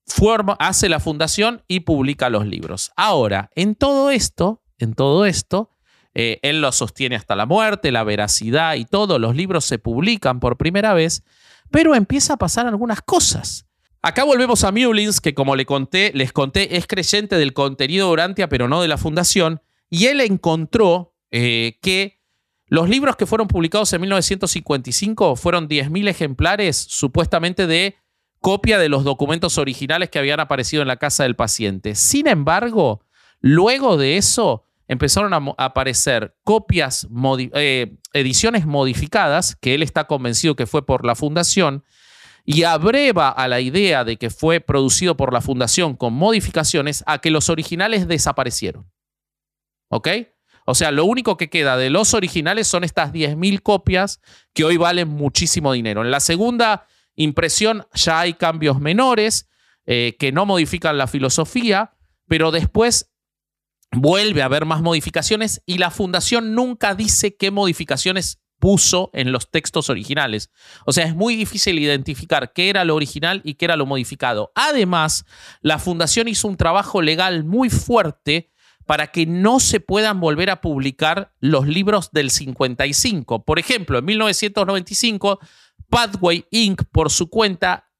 [SPEAKER 2] forma, hace la fundación y publica los libros. Ahora, en todo esto, en todo esto, eh, él lo sostiene hasta la muerte, la veracidad y todo, los libros se publican por primera vez, pero empieza a pasar algunas cosas. Acá volvemos a Mullins, que como le conté, les conté, es creyente del contenido de Urantia, pero no de la fundación, y él encontró eh, que los libros que fueron publicados en 1955 fueron 10.000 ejemplares supuestamente de copia de los documentos originales que habían aparecido en la casa del paciente. Sin embargo, luego de eso empezaron a aparecer copias, eh, ediciones modificadas, que él está convencido que fue por la fundación, y abreva a la idea de que fue producido por la fundación con modificaciones a que los originales desaparecieron. ¿Ok? O sea, lo único que queda de los originales son estas 10.000 copias que hoy valen muchísimo dinero. En la segunda impresión ya hay cambios menores eh, que no modifican la filosofía, pero después vuelve a haber más modificaciones y la fundación nunca dice qué modificaciones puso en los textos originales. O sea, es muy difícil identificar qué era lo original y qué era lo modificado. Además, la fundación hizo un trabajo legal muy fuerte para que no se puedan volver a publicar los libros del 55. Por ejemplo, en 1995, Pathway Inc., por su cuenta,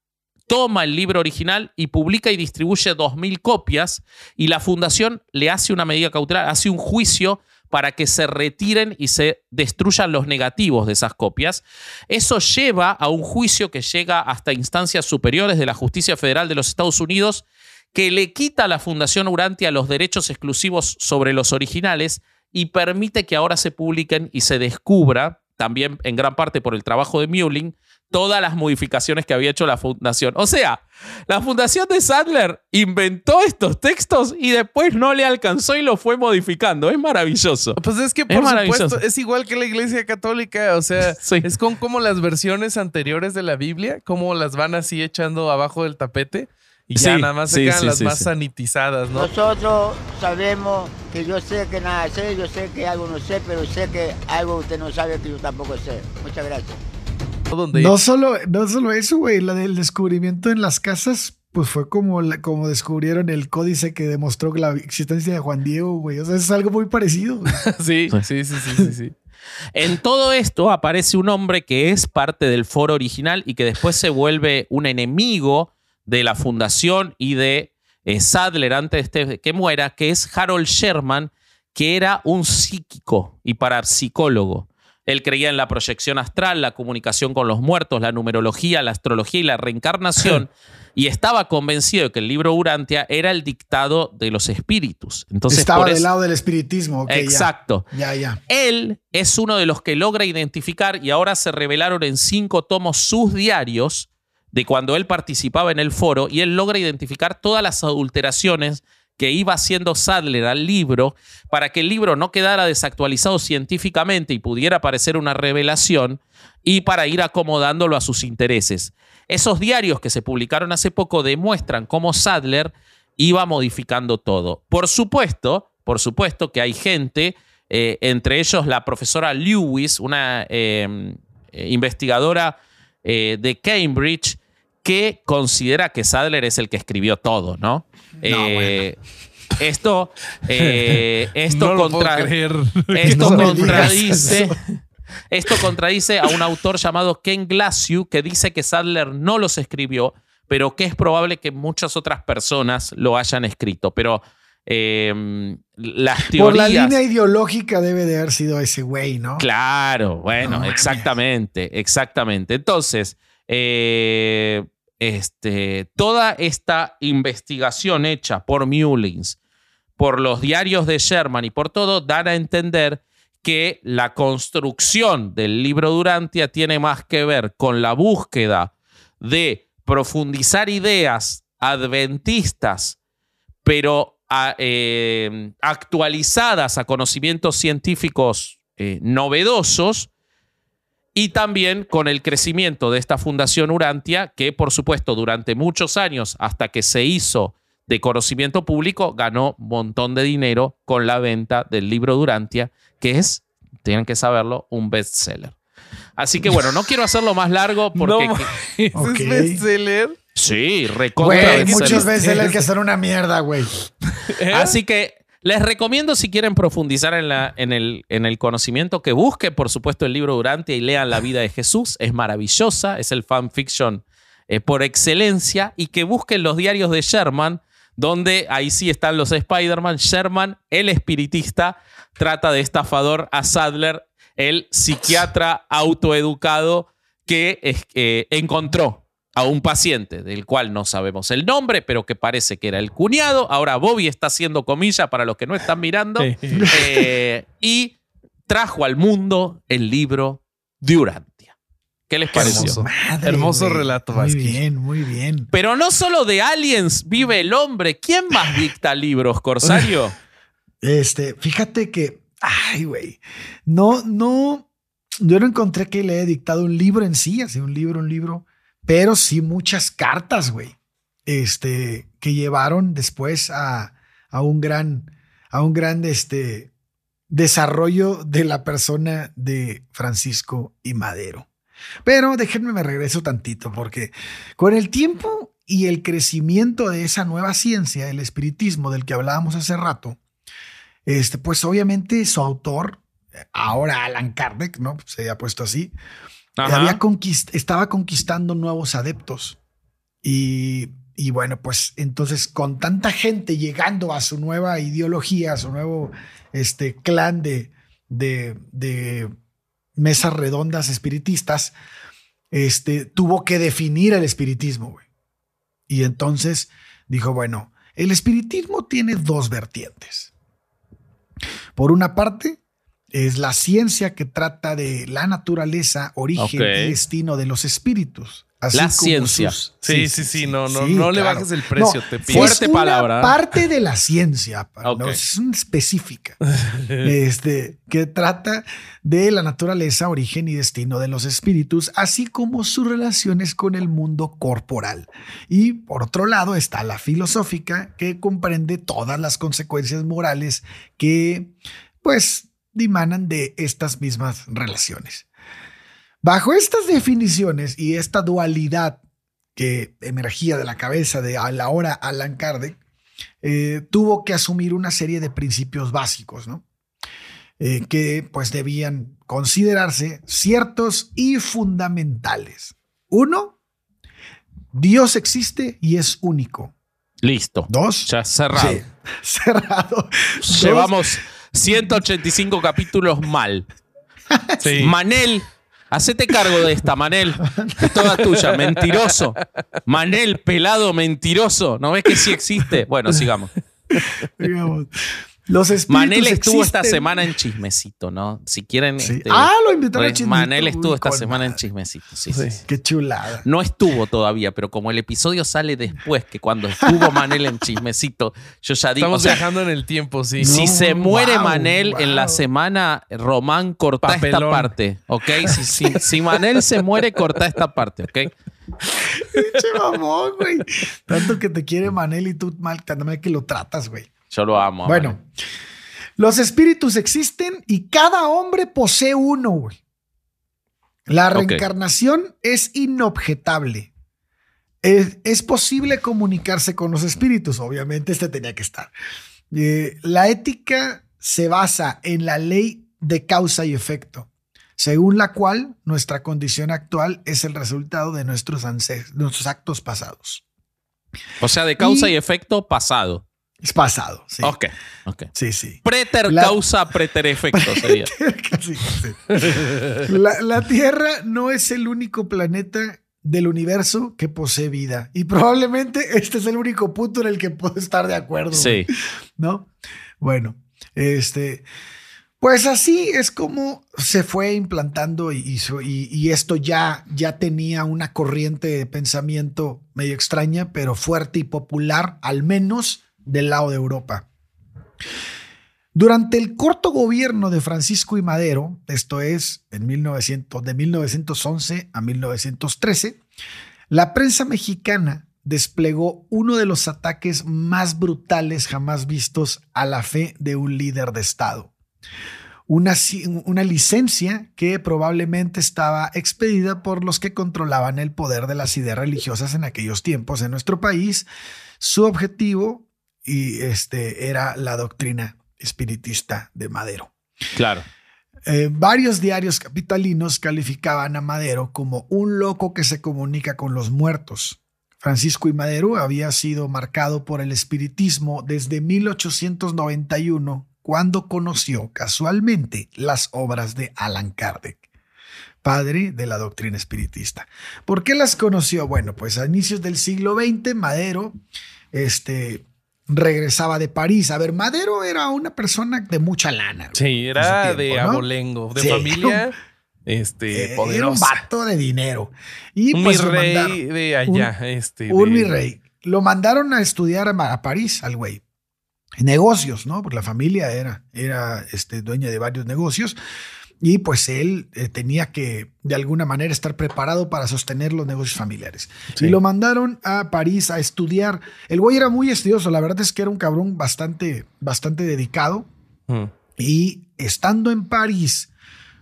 [SPEAKER 2] toma el libro original y publica y distribuye 2.000 copias y la fundación le hace una medida cautelar, hace un juicio para que se retiren y se destruyan los negativos de esas copias. Eso lleva a un juicio que llega hasta instancias superiores de la Justicia Federal de los Estados Unidos que le quita a la Fundación Urantia los derechos exclusivos sobre los originales y permite que ahora se publiquen y se descubra, también en gran parte por el trabajo de Muehlin, todas las modificaciones que había hecho la fundación. O sea, la fundación de Sadler inventó estos textos y después no le alcanzó y lo fue modificando. Es maravilloso.
[SPEAKER 1] Pues es que por
[SPEAKER 2] maravilloso.
[SPEAKER 1] supuesto es igual que la Iglesia Católica, o sea,
[SPEAKER 2] Sí.
[SPEAKER 1] es con como las versiones anteriores de la Biblia, como las van así echando abajo del tapete y ya
[SPEAKER 2] Sí,
[SPEAKER 1] nada más se
[SPEAKER 2] sí,
[SPEAKER 1] quedan
[SPEAKER 2] sí,
[SPEAKER 1] las
[SPEAKER 2] sí,
[SPEAKER 1] más
[SPEAKER 2] sí.
[SPEAKER 1] sanitizadas, ¿no?
[SPEAKER 7] Nosotros sabemos que yo sé que nada sé, yo sé que algo no sé, pero sé que algo usted no sabe que yo tampoco sé. Muchas gracias.
[SPEAKER 3] No solo, no solo eso, güey, la del descubrimiento en las casas, pues fue como, la- como descubrieron el códice que demostró la existencia de Juan Diego, güey. O sea, es algo muy parecido.
[SPEAKER 1] sí, sí, sí, sí, sí, sí.
[SPEAKER 2] En todo esto aparece un hombre que es parte del foro original y que después se vuelve un enemigo de la fundación y de eh, Sadler antes de que muera, que es Harold Sherman, que era un psíquico y parapsicólogo. Él creía en la proyección astral, la comunicación con los muertos, la numerología, la astrología y la reencarnación, y estaba convencido de que el libro Urantia era el dictado de los espíritus. Entonces,
[SPEAKER 3] Estaba del
[SPEAKER 2] eso-
[SPEAKER 3] lado del espiritismo. ok, ya.
[SPEAKER 2] Exacto.
[SPEAKER 3] Ya, ya.
[SPEAKER 2] Él es uno de los que logra identificar y ahora se revelaron en cinco tomos sus diarios de cuando él participaba en el foro y él logra identificar todas las adulteraciones que iba haciendo Sadler al libro para que el libro no quedara desactualizado científicamente y pudiera parecer una revelación y para ir acomodándolo a sus intereses. Esos diarios que se publicaron hace poco demuestran cómo Sadler iba modificando todo. Por supuesto, por supuesto que hay gente, eh, entre ellos la profesora Lewis, una eh, eh, investigadora de Cambridge, que considera que Sadler es el que escribió todo, ¿no? Eh, Esto, eh, esto
[SPEAKER 1] no
[SPEAKER 2] contra- esto
[SPEAKER 3] No
[SPEAKER 2] contradice. Esto contradice a un autor llamado Ken Glassiu que dice que Sadler no los escribió, pero que es probable que muchas otras personas lo hayan escrito. Pero eh, las teorías.
[SPEAKER 3] Por la línea ideológica debe de haber sido ese güey, ¿no?
[SPEAKER 2] Claro, bueno,
[SPEAKER 3] No
[SPEAKER 2] exactamente, exactamente. Entonces, eh, este, toda esta investigación hecha por Mullins, por los diarios de Sherman y por todo, dan a entender que la construcción del libro Durantia tiene más que ver con la búsqueda de profundizar ideas adventistas, pero eh, actualizadas a conocimientos científicos eh, novedosos, y también con el crecimiento de esta Fundación Urantia, que por supuesto durante muchos años, hasta que se hizo de conocimiento público, ganó un montón de dinero con la venta del libro Durantia, que es, tienen que saberlo, un bestseller. Así que bueno, no quiero hacerlo más largo porque...
[SPEAKER 1] No, ¿ese
[SPEAKER 3] Ok.
[SPEAKER 1] es bestseller?
[SPEAKER 2] sí, recontra
[SPEAKER 3] Güey,
[SPEAKER 2] bestseller.
[SPEAKER 3] muchas veces hay que hacer una mierda, güey.
[SPEAKER 1] ¿Eh?
[SPEAKER 2] Así que les recomiendo si quieren profundizar en, el, en el conocimiento que busquen, por supuesto, el libro Durante y lean La vida de Jesús. Es maravillosa, es el fanfiction eh, por excelencia y que busquen los diarios de Sherman, donde ahí sí están los Spider-Man. Sherman, el espiritista, trata de estafador a Sadler, el psiquiatra autoeducado que eh, encontró a un paciente del cual no sabemos el nombre, pero que parece que era el cuñado. Ahora Bobby está haciendo comilla para los que no están mirando. Eh, y trajo al mundo el libro Durantia. ¿Qué les pareció?
[SPEAKER 1] hermoso.
[SPEAKER 3] Madre,
[SPEAKER 1] Hermoso relato,
[SPEAKER 3] Muy bien, muy bien.
[SPEAKER 2] Pero no solo de aliens vive el hombre. ¿Quién más dicta libros, Corsario?
[SPEAKER 3] Este, fíjate que, ay, güey, no, no, yo no encontré que le haya dictado un libro en sí, así un libro, un libro, pero sí muchas cartas, güey, este, que llevaron después a, a un gran, a un este, desarrollo de la persona de Francisco y Madero. Pero déjenme me regreso tantito, porque con el tiempo y el crecimiento de esa nueva ciencia, el espiritismo del que hablábamos hace rato, este, pues obviamente su autor, ahora Alan Kardec, ¿no? Se había puesto así. Estaba conquistando nuevos adeptos. Y, bueno, pues entonces con tanta gente llegando a su nueva ideología, a su nuevo este, clan de, de, de mesas redondas espiritistas, este, tuvo que definir el espiritismo. Y entonces dijo, bueno, el espiritismo tiene dos vertientes. Por una parte, es la ciencia que trata de la naturaleza, origen y destino de los espíritus. así
[SPEAKER 2] La
[SPEAKER 3] como
[SPEAKER 2] ciencia.
[SPEAKER 3] sus-
[SPEAKER 1] Sí, sí, sí, no, no, no le bajes el precio, te pido.
[SPEAKER 2] Fuerte
[SPEAKER 3] es una
[SPEAKER 2] palabra.
[SPEAKER 3] parte de la ciencia, no, es una específica, este, que trata de la naturaleza, origen y destino de los espíritus, así como sus relaciones con el mundo corporal. Y por otro lado está la filosófica, que comprende todas las consecuencias morales que, pues, dimanan de estas mismas relaciones. Bajo estas definiciones y esta dualidad que emergía de la cabeza de a la hora Alan Kardec, eh, tuvo que asumir una serie de principios básicos, ¿no? Eh, que pues debían considerarse ciertos y fundamentales. Uno, Dios existe y es único.
[SPEAKER 2] Listo.
[SPEAKER 3] Dos,
[SPEAKER 2] Ya cerrado.
[SPEAKER 3] sí, cerrado.
[SPEAKER 2] Llevamos 185 capítulos mal.
[SPEAKER 1] Sí.
[SPEAKER 2] Manel, hacete cargo de esta, Manel. Es toda tuya, mentiroso. Manel, pelado, mentiroso. ¿No ves que sí existe? Bueno, sigamos.
[SPEAKER 3] digamos, los espíritus
[SPEAKER 2] Manel estuvo esta semana en Chismecito, ¿no? Si quieren.
[SPEAKER 3] Sí.
[SPEAKER 2] este,
[SPEAKER 3] Ah, lo invitaron a
[SPEAKER 2] re-
[SPEAKER 3] Chismecito.
[SPEAKER 2] Manel
[SPEAKER 3] Uy,
[SPEAKER 2] estuvo esta semana en. Chismecito, sí, sí. sí.
[SPEAKER 3] Qué chulada.
[SPEAKER 2] No estuvo todavía, pero como el episodio sale después que cuando estuvo Manel en Chismecito, yo ya digo.
[SPEAKER 1] Estamos
[SPEAKER 2] o sea,
[SPEAKER 1] viajando en el tiempo, sí.
[SPEAKER 2] si
[SPEAKER 3] No,
[SPEAKER 2] se muere
[SPEAKER 3] wow,
[SPEAKER 2] Manel en la semana, Román, corta esta parte, ¿ok? Si, si- si Manel se muere, corta esta parte, ¿ok?
[SPEAKER 3] Pinche mamón, güey. Tanto que te quiere Manel y tú mal que lo tratas, güey.
[SPEAKER 2] Yo lo amo.
[SPEAKER 3] Bueno, los espíritus existen y cada hombre posee uno, güey. La reencarnación es inobjetable. Es, es posible comunicarse con los espíritus, obviamente este tenía que estar. Eh, la ética se basa en la ley de causa y efecto, según la cual nuestra condición actual es el resultado de nuestros, nuestros actos pasados.
[SPEAKER 2] O sea, de causa y,
[SPEAKER 3] y-
[SPEAKER 2] efecto pasado.
[SPEAKER 3] Es pasado, sí.
[SPEAKER 2] Ok, ok.
[SPEAKER 3] Sí, sí.
[SPEAKER 2] Preter
[SPEAKER 3] La-
[SPEAKER 2] causa, preter efecto sería.
[SPEAKER 3] La, la Tierra no es el único planeta del universo que posee vida. Y probablemente este es el único punto en el que puedo estar de acuerdo.
[SPEAKER 2] Sí.
[SPEAKER 3] ¿No? Bueno, este. Pues así es como se fue implantando y, y- y esto ya, ya tenía una corriente de pensamiento medio extraña, pero fuerte y popular, al menos del lado de Europa. Durante el corto gobierno de Francisco y Madero, esto es en 1900, de 1911 a 1913, la prensa mexicana desplegó uno de los ataques más brutales jamás vistos a la fe de un líder de Estado. Una, una licencia que probablemente estaba expedida por los que controlaban el poder de las ideas religiosas en aquellos tiempos en nuestro país. Su objetivo y este, era la doctrina espiritista de Madero.
[SPEAKER 2] Claro.
[SPEAKER 3] Eh, varios diarios capitalinos calificaban a Madero como un loco que se comunica con los muertos. Francisco y Madero había sido marcado por el espiritismo desde 1891, cuando conoció casualmente las obras de Allan Kardec, padre de la doctrina espiritista. ¿Por qué las conoció? Bueno, pues a inicios del siglo XX, Madero este, regresaba de París. A ver, Madero era una persona de mucha lana.
[SPEAKER 1] Sí, era de
[SPEAKER 3] ¿no?
[SPEAKER 1] abolengo, de
[SPEAKER 3] Sí,
[SPEAKER 1] familia este,
[SPEAKER 3] Eh, era un vato de dinero. Y
[SPEAKER 1] un
[SPEAKER 3] pues mandaron-
[SPEAKER 1] de allá. este,
[SPEAKER 3] un
[SPEAKER 1] de-
[SPEAKER 3] mi rey. Lo mandaron a estudiar a París, al güey. Negocios, ¿no? Porque la familia era, era este, dueña de varios negocios. Y pues él eh, tenía que, de alguna manera, estar preparado para sostener los negocios familiares.
[SPEAKER 1] Sí.
[SPEAKER 3] Y lo mandaron a París a estudiar. El güey era muy estudioso. La verdad es que era un cabrón bastante, bastante dedicado.
[SPEAKER 1] Mm.
[SPEAKER 3] Y estando en París,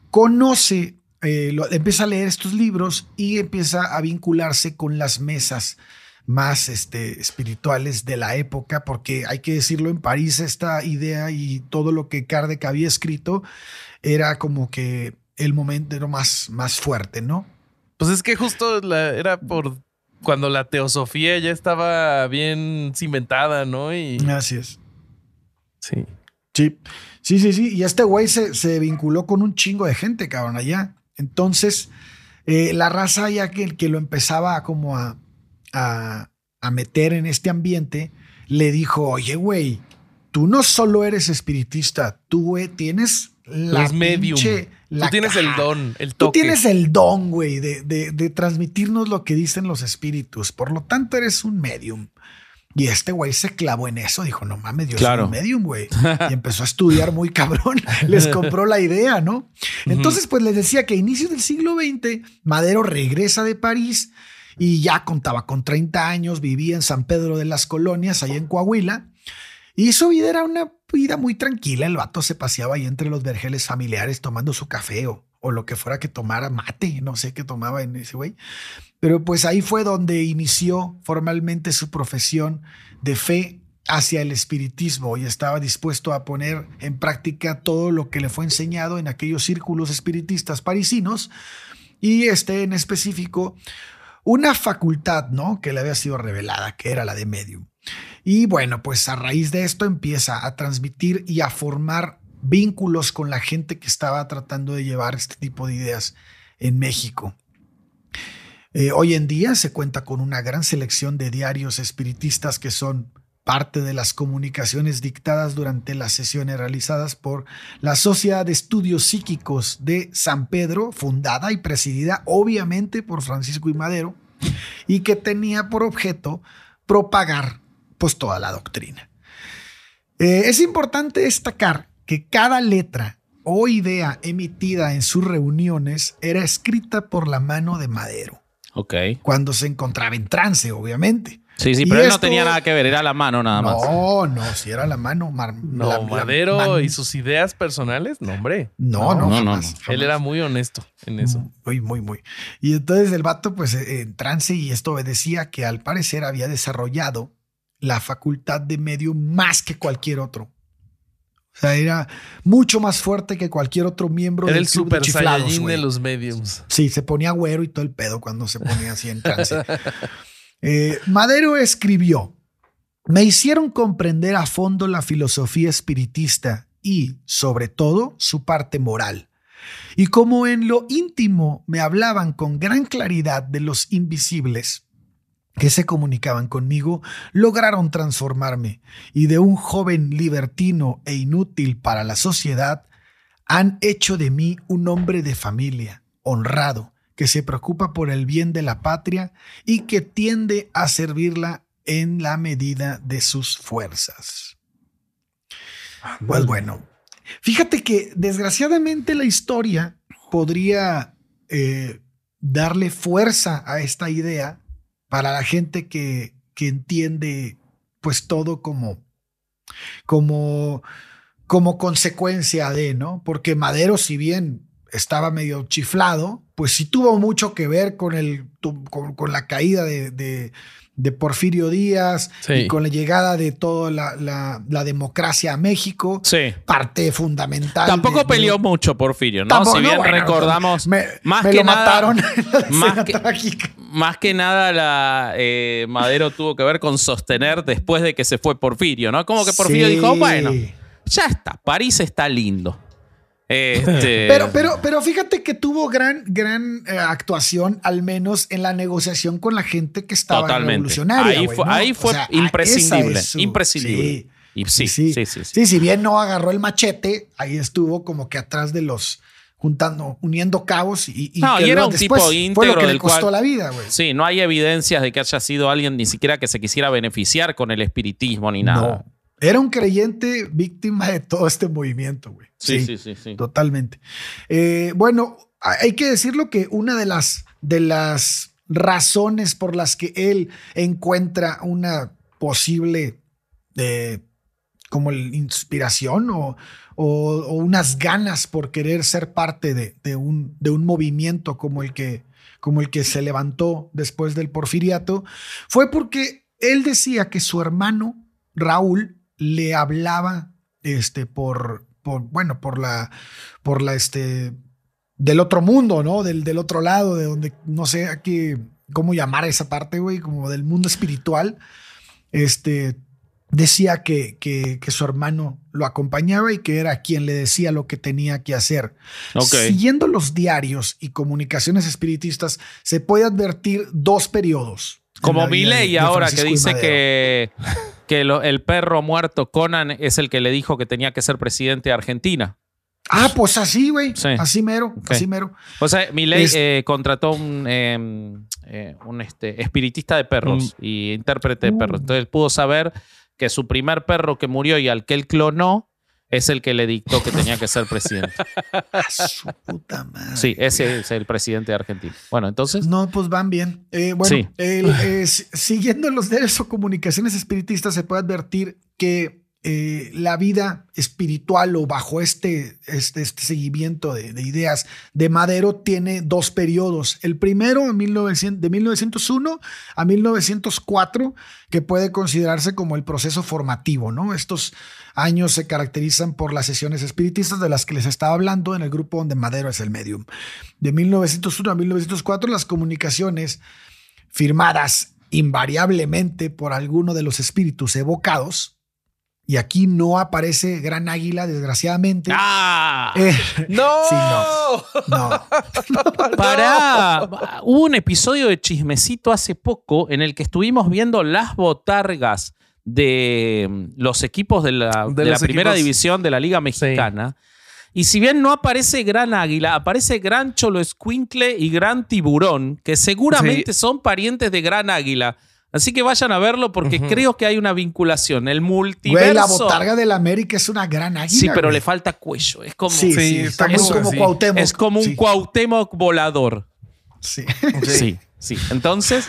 [SPEAKER 3] conoce, eh, lo- empieza a leer estos libros y empieza a vincularse con las mesas más este, espirituales de la época, porque hay que decirlo, en París esta idea y todo lo que Kardec había escrito era como que el momento era más, más fuerte, ¿no?
[SPEAKER 1] Pues es que justo la- era por cuando la teosofía ya estaba bien cimentada, ¿no? Y
[SPEAKER 3] Así es.
[SPEAKER 1] sí.
[SPEAKER 3] Sí, sí, sí, sí. Y este güey se, se vinculó con un chingo de gente, cabrón, allá. Entonces, eh, la raza ya que, que lo empezaba como a, a, a meter en este ambiente, le dijo, oye, güey, tú no solo eres espiritista, tú, güey, tienes la
[SPEAKER 1] Eres medium.
[SPEAKER 3] pinche-
[SPEAKER 1] Tú tienes el don, el
[SPEAKER 3] Tú tienes el don, güey, de, de- de transmitirnos lo que dicen los espíritus. Por lo tanto, eres un medium. Y este güey se clavó en eso. Dijo, no mames, yo
[SPEAKER 2] Claro.
[SPEAKER 3] soy un medium, güey. Y empezó a estudiar muy cabrón. Les compró la idea, ¿no? Entonces, pues les decía que a inicios del siglo XX, Madero regresa de París y ya contaba con 30 años, vivía en San Pedro de las Colonias, allá en Coahuila. Y su vida era una vida muy tranquila. El vato se paseaba ahí entre los vergeles familiares tomando su café o, o lo que fuera que tomara mate. No sé qué tomaba en ese güey. Pero pues ahí fue donde inició formalmente su profesión de fe hacia el espiritismo y estaba dispuesto a poner en práctica todo lo que le fue enseñado en aquellos círculos espiritistas parisinos y este en específico una facultad, ¿no? Que le había sido revelada, que era la de medium. Y bueno, pues a raíz de esto empieza a transmitir y a formar vínculos con la gente que estaba tratando de llevar este tipo de ideas en México. Eh, hoy en día se cuenta con una gran selección de diarios espiritistas que son parte de las comunicaciones dictadas durante las sesiones realizadas por la Sociedad de Estudios Psíquicos de San Pedro, fundada y presidida obviamente por Francisco y Madero, y que tenía por objeto propagar pues toda la doctrina. Eh, es importante destacar que cada letra o idea emitida en sus reuniones era escrita por la mano de Madero,
[SPEAKER 2] Ok.
[SPEAKER 3] cuando se encontraba en trance, obviamente.
[SPEAKER 2] Sí, sí,
[SPEAKER 3] Y
[SPEAKER 2] pero él no tenía nada que ver, era la mano nada más.
[SPEAKER 3] No, no, si era la mano. mar-
[SPEAKER 1] No,
[SPEAKER 3] la- la
[SPEAKER 1] Madero
[SPEAKER 3] man-
[SPEAKER 1] y sus ideas personales, no, hombre.
[SPEAKER 3] No, no,
[SPEAKER 2] No, no,
[SPEAKER 3] jamás,
[SPEAKER 2] no.
[SPEAKER 1] Él
[SPEAKER 3] jamás.
[SPEAKER 1] era muy honesto en eso.
[SPEAKER 3] Muy, muy, muy. Y entonces el vato, pues, eh, en trance, y esto obedecía que al parecer había desarrollado la facultad de medio más que cualquier otro. O sea, era mucho más fuerte que cualquier otro miembro
[SPEAKER 1] Era
[SPEAKER 3] del
[SPEAKER 1] el
[SPEAKER 3] club
[SPEAKER 1] super
[SPEAKER 3] de
[SPEAKER 1] de los mediums.
[SPEAKER 3] Sí, se ponía güero y todo el pedo cuando se ponía así en trance. Eh, Madero escribió, me hicieron comprender a fondo la filosofía espiritista y, sobre todo, su parte moral. Y como en lo íntimo me hablaban con gran claridad de los invisibles que se comunicaban conmigo, lograron transformarme y de un joven libertino e inútil para la sociedad, han hecho de mí un hombre de familia, honrado, que se preocupa por el bien de la patria y que tiende a servirla en la medida de sus fuerzas. Pues bueno, fíjate que desgraciadamente la historia podría eh, darle fuerza a esta idea para la gente que, que entiende pues todo como, como, como consecuencia de, ¿no? Porque Madero, si bien estaba medio chiflado, pues sí tuvo mucho que ver con, el, con, con la caída de, de, de Porfirio Díaz
[SPEAKER 1] Sí.
[SPEAKER 3] y con la llegada de toda la, la- la democracia a México.
[SPEAKER 2] Sí.
[SPEAKER 3] Parte fundamental.
[SPEAKER 2] Tampoco
[SPEAKER 3] de-
[SPEAKER 2] peleó mucho Porfirio, ¿no?
[SPEAKER 3] Tampoco,
[SPEAKER 2] si bien
[SPEAKER 3] no, bueno,
[SPEAKER 2] recordamos,
[SPEAKER 3] me,
[SPEAKER 2] más
[SPEAKER 3] me
[SPEAKER 2] que
[SPEAKER 3] lo
[SPEAKER 2] nada,
[SPEAKER 3] mataron
[SPEAKER 2] más que-
[SPEAKER 3] trágica.
[SPEAKER 2] más que nada la eh, Madero tuvo que ver con sostener después de que se fue Porfirio, ¿no? Como que Porfirio
[SPEAKER 3] Sí.
[SPEAKER 2] dijo, bueno, ya está, París está lindo. Este,
[SPEAKER 3] Pero, pero, pero fíjate que tuvo gran, gran eh, actuación, al menos en la negociación con la gente que estaba
[SPEAKER 2] Totalmente.
[SPEAKER 3] revolucionaria.
[SPEAKER 2] Ahí fue-
[SPEAKER 3] ¿no?
[SPEAKER 2] ahí
[SPEAKER 3] O
[SPEAKER 2] fue
[SPEAKER 3] sea,
[SPEAKER 2] imprescindible,
[SPEAKER 3] esa es su-
[SPEAKER 2] imprescindible.
[SPEAKER 3] Sí.
[SPEAKER 2] Y sí,
[SPEAKER 3] sí,
[SPEAKER 2] sí, sí,
[SPEAKER 3] si bien no agarró el machete, ahí estuvo como que atrás de los juntando, uniendo cabos y, y
[SPEAKER 2] No,
[SPEAKER 3] que
[SPEAKER 2] y era un
[SPEAKER 3] después
[SPEAKER 2] tipo
[SPEAKER 3] fue
[SPEAKER 2] íntegro
[SPEAKER 3] lo que le
[SPEAKER 2] del
[SPEAKER 3] costó
[SPEAKER 2] cual-
[SPEAKER 3] la vida, güey.
[SPEAKER 2] Sí, no hay evidencias de que haya sido alguien ni siquiera que se quisiera beneficiar con el espiritismo ni nada.
[SPEAKER 3] Era un creyente víctima de todo este movimiento, güey.
[SPEAKER 2] Sí, sí, sí, sí.
[SPEAKER 3] Totalmente. Eh, bueno, hay que decirlo que una de las, de las razones por las que él encuentra una posible eh, como inspiración o, o- o unas ganas por querer ser parte de, de un, de un movimiento como el, que, como el que se levantó después del porfiriato, fue porque él decía que su hermano Raúl le hablaba este, por, por, bueno, por la, por la, este, del otro mundo, ¿no? Del, del otro lado, de donde, no sé aquí cómo llamar esa parte, güey, como del mundo espiritual. Este, decía que, que, que su hermano lo acompañaba y que era quien le decía lo que tenía que hacer.
[SPEAKER 2] Ok.
[SPEAKER 3] Siguiendo los diarios y comunicaciones espiritistas, se puede advertir dos periodos.
[SPEAKER 2] Como
[SPEAKER 3] de
[SPEAKER 2] ahora que dice que, que lo- el perro muerto Conan es el que le dijo que tenía que ser presidente de Argentina.
[SPEAKER 3] Ah, pues así, güey.
[SPEAKER 2] Sí.
[SPEAKER 3] Así mero, así mero.
[SPEAKER 2] O sea, Milei
[SPEAKER 3] Es-
[SPEAKER 2] eh, contrató un, eh, eh, un este, espiritista de perros y intérprete de
[SPEAKER 3] Uh.
[SPEAKER 2] perros. Entonces pudo saber que su primer perro que murió y al que él clonó es el que le dictó que tenía que ser presidente.
[SPEAKER 3] A su puta madre.
[SPEAKER 2] Sí, ese es el presidente de Argentina. Bueno, entonces.
[SPEAKER 3] No, pues van bien. Eh, bueno,
[SPEAKER 2] Sí.
[SPEAKER 3] el, eh, si- siguiendo los diarios o comunicaciones espiritistas, se puede advertir que eh, la vida espiritual o bajo este, este, este seguimiento de, de ideas de Madero tiene dos periodos. El primero en 1900 de 1901 a 1904, que puede considerarse como el proceso formativo, ¿no? Estos años se caracterizan por las sesiones espiritistas de las que les estaba hablando en el grupo donde Madero es el medium. De 1901 a 1904, las comunicaciones firmadas invariablemente por alguno de los espíritus evocados, y aquí no aparece Gran Águila, desgraciadamente.
[SPEAKER 2] ¡Ah!
[SPEAKER 3] Eh,
[SPEAKER 1] ¡No!
[SPEAKER 3] Sí, no. no.
[SPEAKER 2] Para. Hubo un episodio de Chismecito hace poco en el que estuvimos viendo las botargas de mm, los equipos de la,
[SPEAKER 1] De
[SPEAKER 2] de la
[SPEAKER 1] los
[SPEAKER 2] primera
[SPEAKER 1] equipos.
[SPEAKER 2] división de la Liga Mexicana. Y si bien no aparece Gran Águila, aparece Gran Cholo Escuincle y Gran Tiburón, que seguramente son parientes de Gran Águila. Así que vayan a verlo porque creo que hay una vinculación. El multiverso.
[SPEAKER 3] Güey, la botarga de la América es una gran águila.
[SPEAKER 2] Sí, pero
[SPEAKER 3] güey.
[SPEAKER 2] le falta cuello. Es como,
[SPEAKER 3] Sí,
[SPEAKER 1] Sí,
[SPEAKER 3] sí,
[SPEAKER 1] está
[SPEAKER 3] está
[SPEAKER 1] como.
[SPEAKER 3] Cuauhtémoc.
[SPEAKER 2] es como un
[SPEAKER 3] Sí,
[SPEAKER 2] Cuauhtémoc volador.
[SPEAKER 3] sí.
[SPEAKER 2] Sí, sí. Entonces,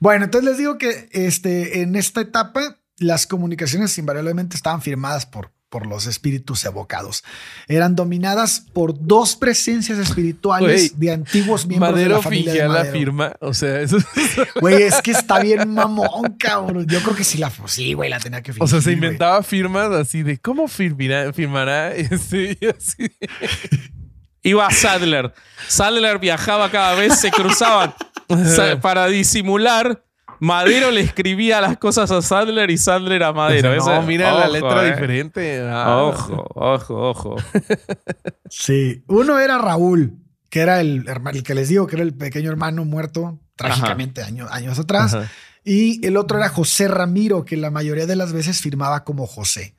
[SPEAKER 3] Bueno, entonces les digo que este, en esta etapa las comunicaciones invariablemente estaban firmadas por, por los espíritus evocados. Eran dominadas por dos presencias espirituales de antiguos miembros de
[SPEAKER 1] Madero
[SPEAKER 3] la familia de
[SPEAKER 1] fingía la
[SPEAKER 3] Madero.
[SPEAKER 1] firma. O sea, eso,
[SPEAKER 3] Güey, es que está bien mamón, cabrón. Yo creo que sí la sí, güey, la tenía que fingir.
[SPEAKER 1] o sea, se inventaba firmas así de cómo firmará, firmará este, y así.
[SPEAKER 2] iba Sadler. Sadler viajaba cada vez, se cruzaban. Para disimular, Madero le escribía las cosas a Sadler y Sadler a Madero.
[SPEAKER 1] no,
[SPEAKER 2] Ese-
[SPEAKER 1] mira la letra
[SPEAKER 2] eh.
[SPEAKER 1] diferente. Ah.
[SPEAKER 2] Ojo, ojo, ojo.
[SPEAKER 3] Sí. Uno era Raúl, que era el, el que les digo que era el pequeño hermano muerto trágicamente años, años atrás.
[SPEAKER 1] Ajá.
[SPEAKER 3] Y el otro era José Ramiro, que la mayoría de las veces firmaba como José.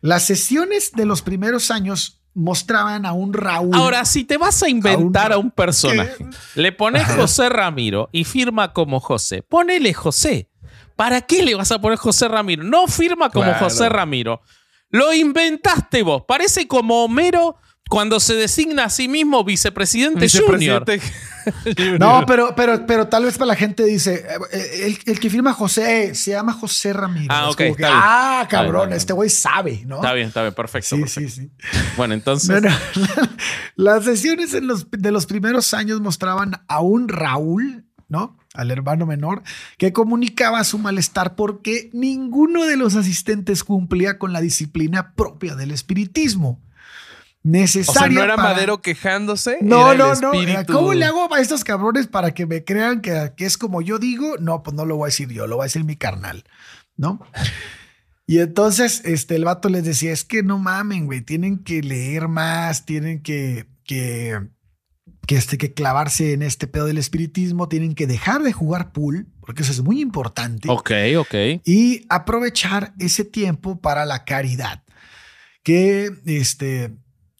[SPEAKER 3] Las sesiones de los primeros años mostraban a un Raúl.
[SPEAKER 2] Ahora, si te vas a inventar
[SPEAKER 3] A
[SPEAKER 2] a
[SPEAKER 3] un-
[SPEAKER 2] personaje, le pones José Ramiro y firma como José. Ponele José. ¿Para qué le vas a poner José Ramiro? No firma como
[SPEAKER 1] Claro.
[SPEAKER 2] José Ramiro. Lo inventaste vos. Parece como Homero cuando se designa a sí mismo vicepresidente, junior.
[SPEAKER 1] Vicepresidente.
[SPEAKER 3] No, pero, pero, pero tal vez para la gente dice, eh, eh, el, el que firma José se llama José Ramiro.
[SPEAKER 2] Ah,
[SPEAKER 3] Es
[SPEAKER 2] ok,
[SPEAKER 3] como que,
[SPEAKER 2] está bien.
[SPEAKER 3] ah, cabrón,
[SPEAKER 2] está bien.
[SPEAKER 3] este güey sabe, ¿no?
[SPEAKER 2] Está bien, está bien, perfecto.
[SPEAKER 3] Sí,
[SPEAKER 2] perfecto.
[SPEAKER 3] sí, sí.
[SPEAKER 2] Bueno, entonces.
[SPEAKER 3] Bueno, las sesiones en los, de los primeros años mostraban a un Raúl, ¿no? Al hermano menor, que comunicaba su malestar porque ninguno de los asistentes cumplía con la disciplina propia del espiritismo.
[SPEAKER 1] O
[SPEAKER 3] Necesaria
[SPEAKER 1] sea, no era
[SPEAKER 3] para-
[SPEAKER 1] Madero quejándose.
[SPEAKER 3] No,
[SPEAKER 1] era
[SPEAKER 3] no,
[SPEAKER 1] el
[SPEAKER 3] no.
[SPEAKER 1] espíritu.
[SPEAKER 3] ¿Cómo le hago a estos cabrones para que me crean que, que es como yo digo? No, pues no lo voy a decir yo, lo va a decir mi carnal, ¿no? Y entonces este, el vato les decía, es que no mamen, güey, tienen que leer más, tienen que, que, que, este, que clavarse en este pedo del espiritismo, tienen que dejar de jugar pool, porque eso es muy importante
[SPEAKER 2] Ok, ok.
[SPEAKER 3] y aprovechar ese tiempo para la caridad. Que, este,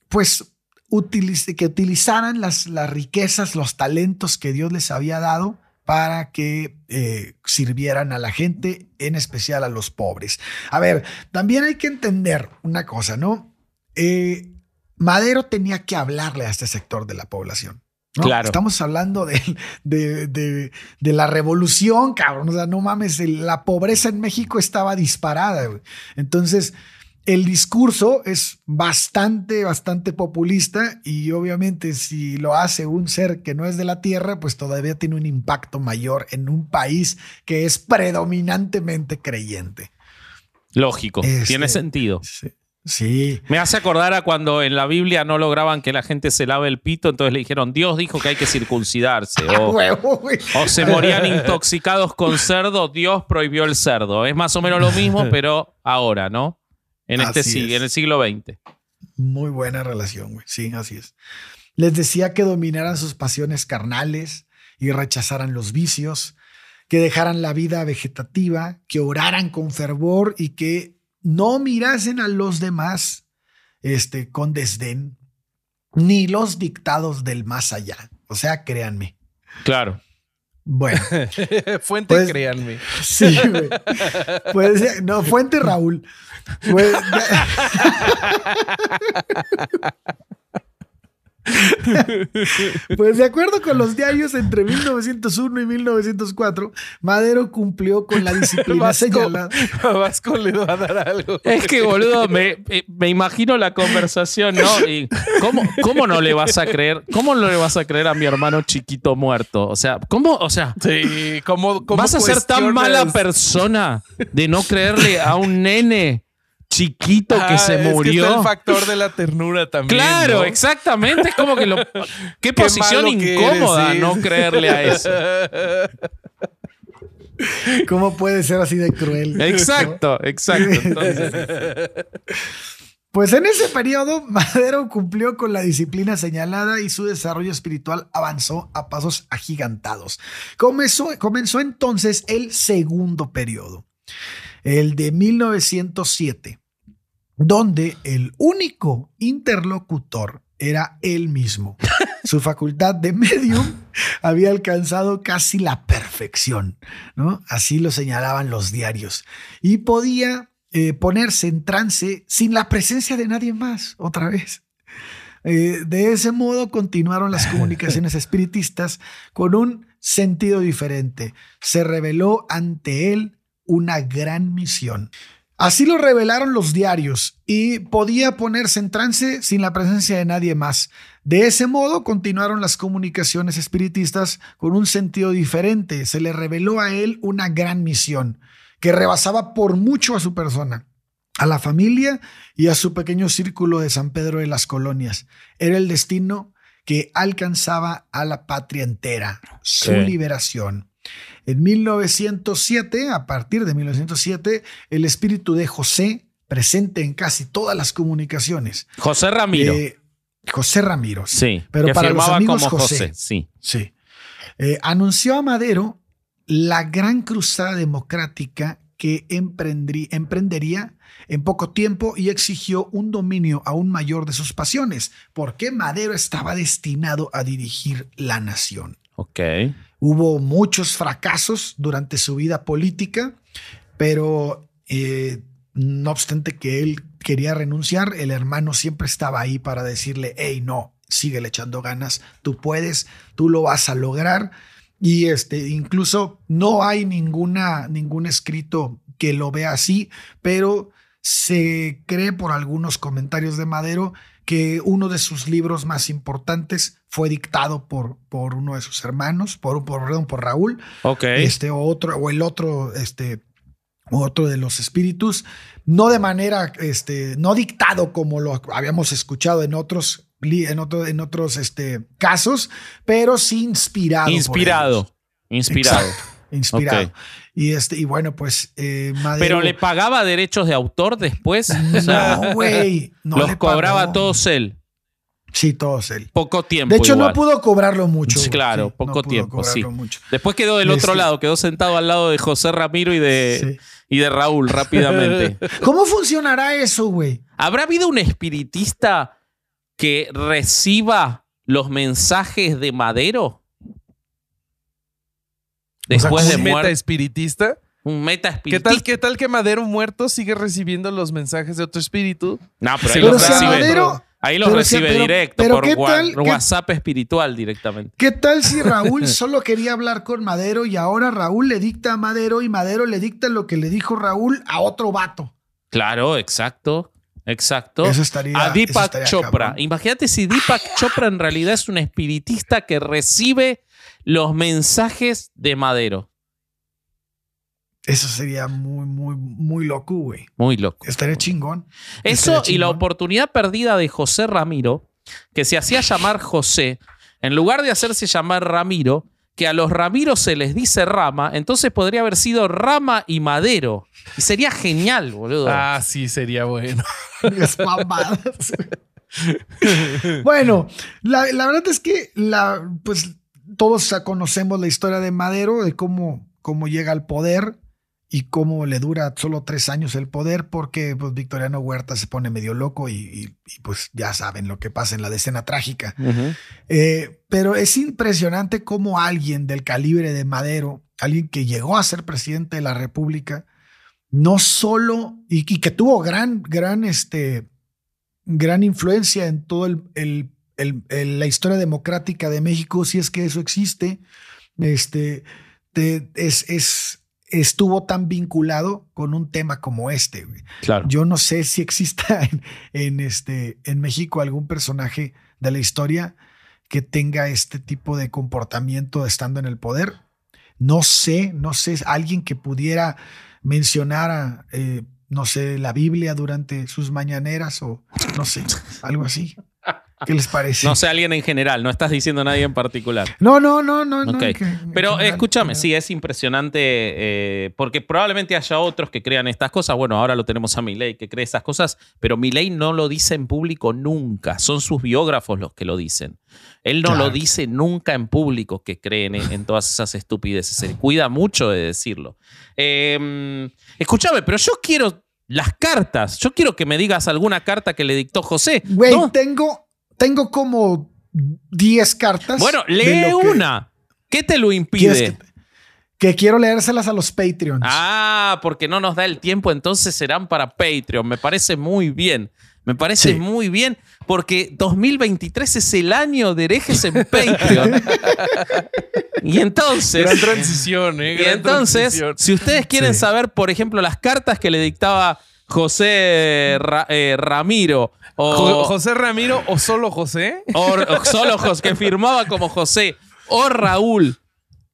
[SPEAKER 3] pues, utilice- que utilizaran las, las riquezas, los talentos que Dios les había dado para que eh, sirvieran a la gente, en especial a los pobres. A ver, también hay que entender una cosa, ¿no? Eh, Madero tenía que hablarle a este sector de la población. ¿no?
[SPEAKER 2] Claro.
[SPEAKER 3] Estamos hablando de, de, de- de la revolución, cabrón. O sea, no mames, la pobreza en México estaba disparada. Entonces, el discurso es bastante, bastante populista y obviamente si lo hace un ser que no es de la tierra, pues todavía tiene un impacto mayor en un país que es predominantemente creyente.
[SPEAKER 2] Lógico.
[SPEAKER 3] Este-
[SPEAKER 2] Tiene sentido.
[SPEAKER 3] Sí. Sí.
[SPEAKER 2] Me hace acordar a cuando en la Biblia no lograban que la gente se lave el pito, entonces le dijeron, Dios dijo que hay que circuncidarse. O, o se morían intoxicados con cerdo, Dios prohibió el cerdo. Es más o menos lo mismo, pero ahora, ¿no? En, este
[SPEAKER 3] Así
[SPEAKER 2] siglo,
[SPEAKER 3] es.
[SPEAKER 2] en el siglo XX.
[SPEAKER 3] Muy buena relación, güey. Sí, así es. Les decía que dominaran sus pasiones carnales y rechazaran los vicios, que dejaran la vida vegetativa, que oraran con fervor y que no mirasen a los demás este, con desdén, ni los dictados del más allá. O sea, créanme.
[SPEAKER 2] Claro.
[SPEAKER 3] Bueno,
[SPEAKER 1] Fuente,
[SPEAKER 3] Pues-
[SPEAKER 1] créanme.
[SPEAKER 3] sí, güey. Pues, no, Fuente Raúl. Pues, Pues de acuerdo con los diarios, entre 1901 y 1904, Madero cumplió con la disciplina
[SPEAKER 1] Vasco,
[SPEAKER 3] señalada.
[SPEAKER 1] a Vasco le va a dar algo.
[SPEAKER 2] Es que, boludo, me, eh, me imagino la conversación, ¿no? Y ¿cómo, ¿Cómo no le vas a creer? ¿Cómo no le vas a creer a mi hermano chiquito muerto? O sea, ¿cómo? O sea,
[SPEAKER 1] Sí, ¿cómo, cómo
[SPEAKER 2] ¿vas a ser tan mala persona de no creerle a un nene chiquito que se
[SPEAKER 1] es
[SPEAKER 2] murió?
[SPEAKER 1] está el factor de la ternura también.
[SPEAKER 2] Claro,
[SPEAKER 1] ¿no?
[SPEAKER 2] exactamente. Es como que lo. Qué, posición incómoda
[SPEAKER 1] eres, sí.
[SPEAKER 2] no creerle a eso.
[SPEAKER 3] ¿Cómo puede ser así de cruel?
[SPEAKER 2] Exacto, exacto. Entonces,
[SPEAKER 3] Pues en ese periodo, Madero cumplió con la disciplina señalada y su desarrollo espiritual avanzó a pasos agigantados. Comenzó, comenzó entonces el segundo periodo, el de 1907, donde el único interlocutor era él mismo. Su facultad de medium había alcanzado casi la perfección, ¿no? Así lo señalaban los diarios. Y podía eh, ponerse en trance sin la presencia de nadie más, otra vez. Eh, de ese modo continuaron las comunicaciones espiritistas con un sentido diferente. Se reveló ante él una gran misión. Así lo revelaron los diarios y podía ponerse en trance sin la presencia de nadie más. De ese modo continuaron las comunicaciones espiritistas con un sentido diferente. Se le reveló a él una gran misión que rebasaba por mucho a su persona, a la familia y a su pequeño círculo de San Pedro de las Colonias. Era el destino que alcanzaba a la patria entera, su liberación. En 1907, a partir de 1907, el espíritu de José, presente en casi todas las comunicaciones.
[SPEAKER 2] José Ramiro.
[SPEAKER 3] eh, José Ramiro.
[SPEAKER 2] sí.
[SPEAKER 3] pero
[SPEAKER 2] que
[SPEAKER 3] para los amigos
[SPEAKER 2] como
[SPEAKER 3] José.
[SPEAKER 2] José. Sí.
[SPEAKER 3] Sí. Eh, anunció a Madero la gran cruzada democrática que emprendería en poco tiempo y exigió un dominio aún mayor de sus pasiones, porque Madero estaba destinado a dirigir la nación.
[SPEAKER 2] Ok.
[SPEAKER 3] Hubo muchos fracasos durante su vida política, pero eh, no obstante que él quería renunciar, el hermano siempre estaba ahí para decirle, hey, no, sigue echando ganas, tú puedes, tú lo vas a lograr. Y este, incluso no hay ninguna, ningún escrito que lo vea así, pero se cree por algunos comentarios de Madero que uno de sus libros más importantes fue dictado por, por uno de sus hermanos, por, por, perdón, por Raúl,
[SPEAKER 2] Ok.
[SPEAKER 3] este, o otro, o el otro, este, otro de los espíritus, no de manera, este, no dictado como lo habíamos escuchado en otros, en otro- en otros, este, casos, pero sí inspirado.
[SPEAKER 2] Inspirado. Inspirado.
[SPEAKER 3] Exacto, inspirado. Y este, y bueno, pues eh, Madero.
[SPEAKER 2] Pero le pagaba derechos de autor después.
[SPEAKER 3] No, güey. no
[SPEAKER 2] los
[SPEAKER 3] le
[SPEAKER 2] cobraba
[SPEAKER 3] pagó.
[SPEAKER 2] todos él.
[SPEAKER 3] Sí, todos él.
[SPEAKER 2] Poco tiempo.
[SPEAKER 3] De hecho,
[SPEAKER 2] igual.
[SPEAKER 3] no pudo cobrarlo mucho.
[SPEAKER 2] Sí, claro,
[SPEAKER 3] Sí,
[SPEAKER 2] poco
[SPEAKER 3] no
[SPEAKER 2] tiempo, sí.
[SPEAKER 3] mucho.
[SPEAKER 2] Después quedó del otro
[SPEAKER 3] Este-
[SPEAKER 2] lado, quedó sentado al lado de José Ramiro y de,
[SPEAKER 3] Sí.
[SPEAKER 2] y de Raúl rápidamente.
[SPEAKER 3] ¿Cómo funcionará eso, güey?
[SPEAKER 2] ¿Habrá habido un espiritista que reciba los mensajes de Madero? Después
[SPEAKER 1] ¿Un
[SPEAKER 2] de
[SPEAKER 1] meta
[SPEAKER 2] muerto.
[SPEAKER 1] espiritista?
[SPEAKER 2] Un meta
[SPEAKER 1] ¿Qué
[SPEAKER 2] espiritista.
[SPEAKER 1] tal, ¿Qué tal que Madero muerto sigue recibiendo los mensajes de otro espíritu?
[SPEAKER 2] No, pero
[SPEAKER 1] Sí, pero
[SPEAKER 2] recibe,
[SPEAKER 3] Madero-
[SPEAKER 2] ahí los
[SPEAKER 3] pero
[SPEAKER 2] recibe
[SPEAKER 3] pero-
[SPEAKER 2] directo
[SPEAKER 3] pero
[SPEAKER 2] por
[SPEAKER 3] ¿qué
[SPEAKER 2] wa-
[SPEAKER 3] tal que-
[SPEAKER 2] WhatsApp espiritual directamente.
[SPEAKER 3] ¿Qué tal si Raúl solo quería hablar con Madero y ahora Raúl le dicta a Madero y Madero le dicta lo que le dijo Raúl a otro vato?
[SPEAKER 2] Claro, exacto. Exacto.
[SPEAKER 3] Eso estaría-
[SPEAKER 2] a
[SPEAKER 3] eso
[SPEAKER 2] Deepak
[SPEAKER 3] estaría
[SPEAKER 2] Chopra.
[SPEAKER 3] cabrón.
[SPEAKER 2] Imagínate si Deepak Chopra en realidad es un espiritista que recibe los mensajes de Madero.
[SPEAKER 3] Eso sería muy, muy, muy loco, güey.
[SPEAKER 2] Muy loco.
[SPEAKER 3] Estaría chingón.
[SPEAKER 2] Eso
[SPEAKER 3] Estaría
[SPEAKER 2] y la oportunidad perdida de José Ramiro, que se hacía llamar José, en lugar de hacerse llamar Ramiro, que a los Ramiros se les dice Rama, entonces podría haber sido Rama y Madero. Y sería genial, boludo.
[SPEAKER 1] Ah, sí, sería bueno.
[SPEAKER 3] Bueno, la, la verdad es que la, pues, todos conocemos la historia de Madero, de cómo, cómo llega al poder y cómo le dura solo tres años el poder, porque pues, Victoriano Huerta se pone medio loco y, y- y, pues ya saben lo que pasa en la decena trágica. Eh, pero es impresionante cómo alguien del calibre de Madero, alguien que llegó a ser presidente de la República, no solo, y, y que tuvo gran, gran, este, gran influencia en todo el, el- el- el- la historia democrática de México, si es que eso existe, este, te- es, es- estuvo tan vinculado con un tema como este. güey.
[SPEAKER 2] Claro.
[SPEAKER 3] Yo no sé si exista en, en este, en México algún personaje de la historia que tenga este tipo de comportamiento estando en el poder. No sé, no sé, alguien que pudiera mencionar, a, eh, no sé, la Biblia durante sus mañaneras o no sé, algo así. ¿Qué les parece?
[SPEAKER 2] No sé, alguien en general, no estás diciendo a nadie en particular.
[SPEAKER 3] No, no, no, no. no,
[SPEAKER 2] Ok.
[SPEAKER 3] que-
[SPEAKER 2] Pero escúchame, sí, es impresionante eh, porque probablemente haya otros que crean estas cosas. Bueno, ahora lo tenemos a Milei que cree esas cosas, pero Milei no lo dice en público nunca. Son sus biógrafos los que lo dicen. Él no
[SPEAKER 3] Claro.
[SPEAKER 2] lo dice nunca en público que creen en, en todas esas estupideces. Se cuida mucho de decirlo. Eh, escúchame, pero yo quiero las cartas. Yo quiero que me digas alguna carta que le dictó José.
[SPEAKER 3] Güey,
[SPEAKER 2] ¿no?
[SPEAKER 3] tengo, tengo como 10 cartas.
[SPEAKER 2] Bueno, lee
[SPEAKER 3] que-
[SPEAKER 2] una. ¿Qué te lo impide?
[SPEAKER 3] ¿Quieres que, que quiero leérselas a los Patreons.
[SPEAKER 2] Ah, porque no nos da el tiempo, entonces serán para Patreon. Me parece muy bien. Me parece
[SPEAKER 3] Sí.
[SPEAKER 2] muy bien porque 2023 es el año de herejes en Patreon. y entonces,
[SPEAKER 1] Gran transición, ¿eh?
[SPEAKER 2] y entonces,
[SPEAKER 1] transición.
[SPEAKER 2] si ustedes quieren
[SPEAKER 3] Sí.
[SPEAKER 2] saber, por ejemplo, las cartas que le dictaba José Ra- eh, Ramiro o,
[SPEAKER 1] Jo- José Ramiro o solo José.
[SPEAKER 2] o- o solo José, que firmaba como José o Raúl,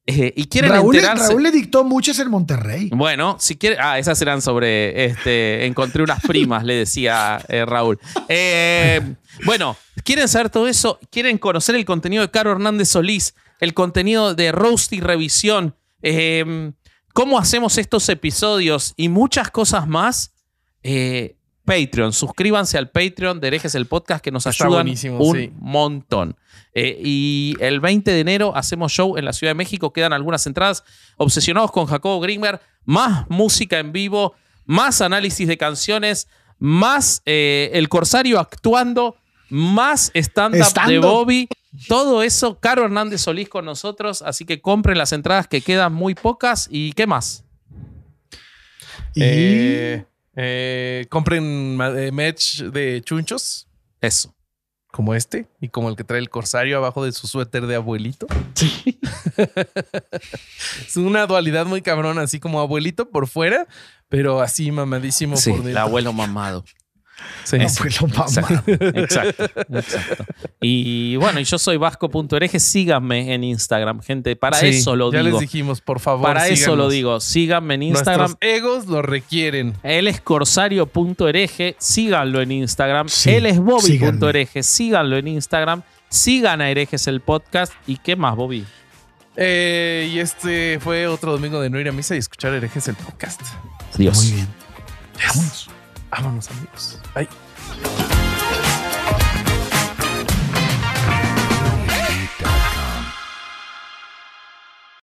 [SPEAKER 2] eh, y quieren
[SPEAKER 3] Raúl,
[SPEAKER 2] enterarse.
[SPEAKER 3] Raúl le dictó muchas en Monterrey.
[SPEAKER 2] Bueno, si quiere. Ah, esas eran sobre. Este, encontré unas primas, le decía eh, Raúl. Eh, bueno, ¿quieren saber todo eso? ¿Quieren conocer el contenido de Caro Hernández Solís? El contenido de Roasty Revisión. Eh, ¿Cómo hacemos estos episodios y muchas cosas más? Eh, Patreon. Suscríbanse al Patreon de Herejes el Podcast que nos
[SPEAKER 1] Está
[SPEAKER 2] ayudan un
[SPEAKER 1] sí.
[SPEAKER 2] montón. Eh, y el 20 de enero hacemos show en la Ciudad de México. Quedan algunas entradas. Obsesionados con Jacobo Grimberg. Más música en vivo. Más análisis de canciones. Más eh, el Corsario actuando. Más stand-up de. Bobby. Todo eso, Caro Hernández Solís con nosotros. Así que compren las entradas que quedan muy pocas. ¿Y qué más?
[SPEAKER 3] Y
[SPEAKER 1] Eh, eh, compren eh, merch de chunchos,
[SPEAKER 2] Eso.
[SPEAKER 1] como este, y como el que trae el corsario abajo de su suéter de abuelito. es una dualidad muy cabrona, así como abuelito por fuera, pero así mamadísimo
[SPEAKER 2] Sí,
[SPEAKER 1] por
[SPEAKER 2] el
[SPEAKER 1] dentro.
[SPEAKER 2] abuelo mamado.
[SPEAKER 1] Sí.
[SPEAKER 2] Eso.
[SPEAKER 3] Abuelo mamá.
[SPEAKER 2] Exacto, exacto. Y bueno, y yo soy vasco.hereje. Síganme en Instagram, gente. Para
[SPEAKER 1] Sí,
[SPEAKER 2] eso lo
[SPEAKER 1] ya
[SPEAKER 2] digo.
[SPEAKER 1] les dijimos, por favor.
[SPEAKER 2] Para eso lo digo. Síganme en Instagram.
[SPEAKER 1] Nuestros egos lo requieren.
[SPEAKER 2] Él es corsario.hereje. Síganlo en Instagram.
[SPEAKER 3] Sí,
[SPEAKER 2] Él es bobby.hereje. Síganlo en Instagram. Sigan a Herejes el podcast. ¿Y qué más, Bobby?
[SPEAKER 1] Eh, y este fue otro domingo de no ir a misa y escuchar herejes el podcast.
[SPEAKER 2] Adiós.
[SPEAKER 3] Muy bien. Vámonos.
[SPEAKER 1] Vámonos, amigos. はい。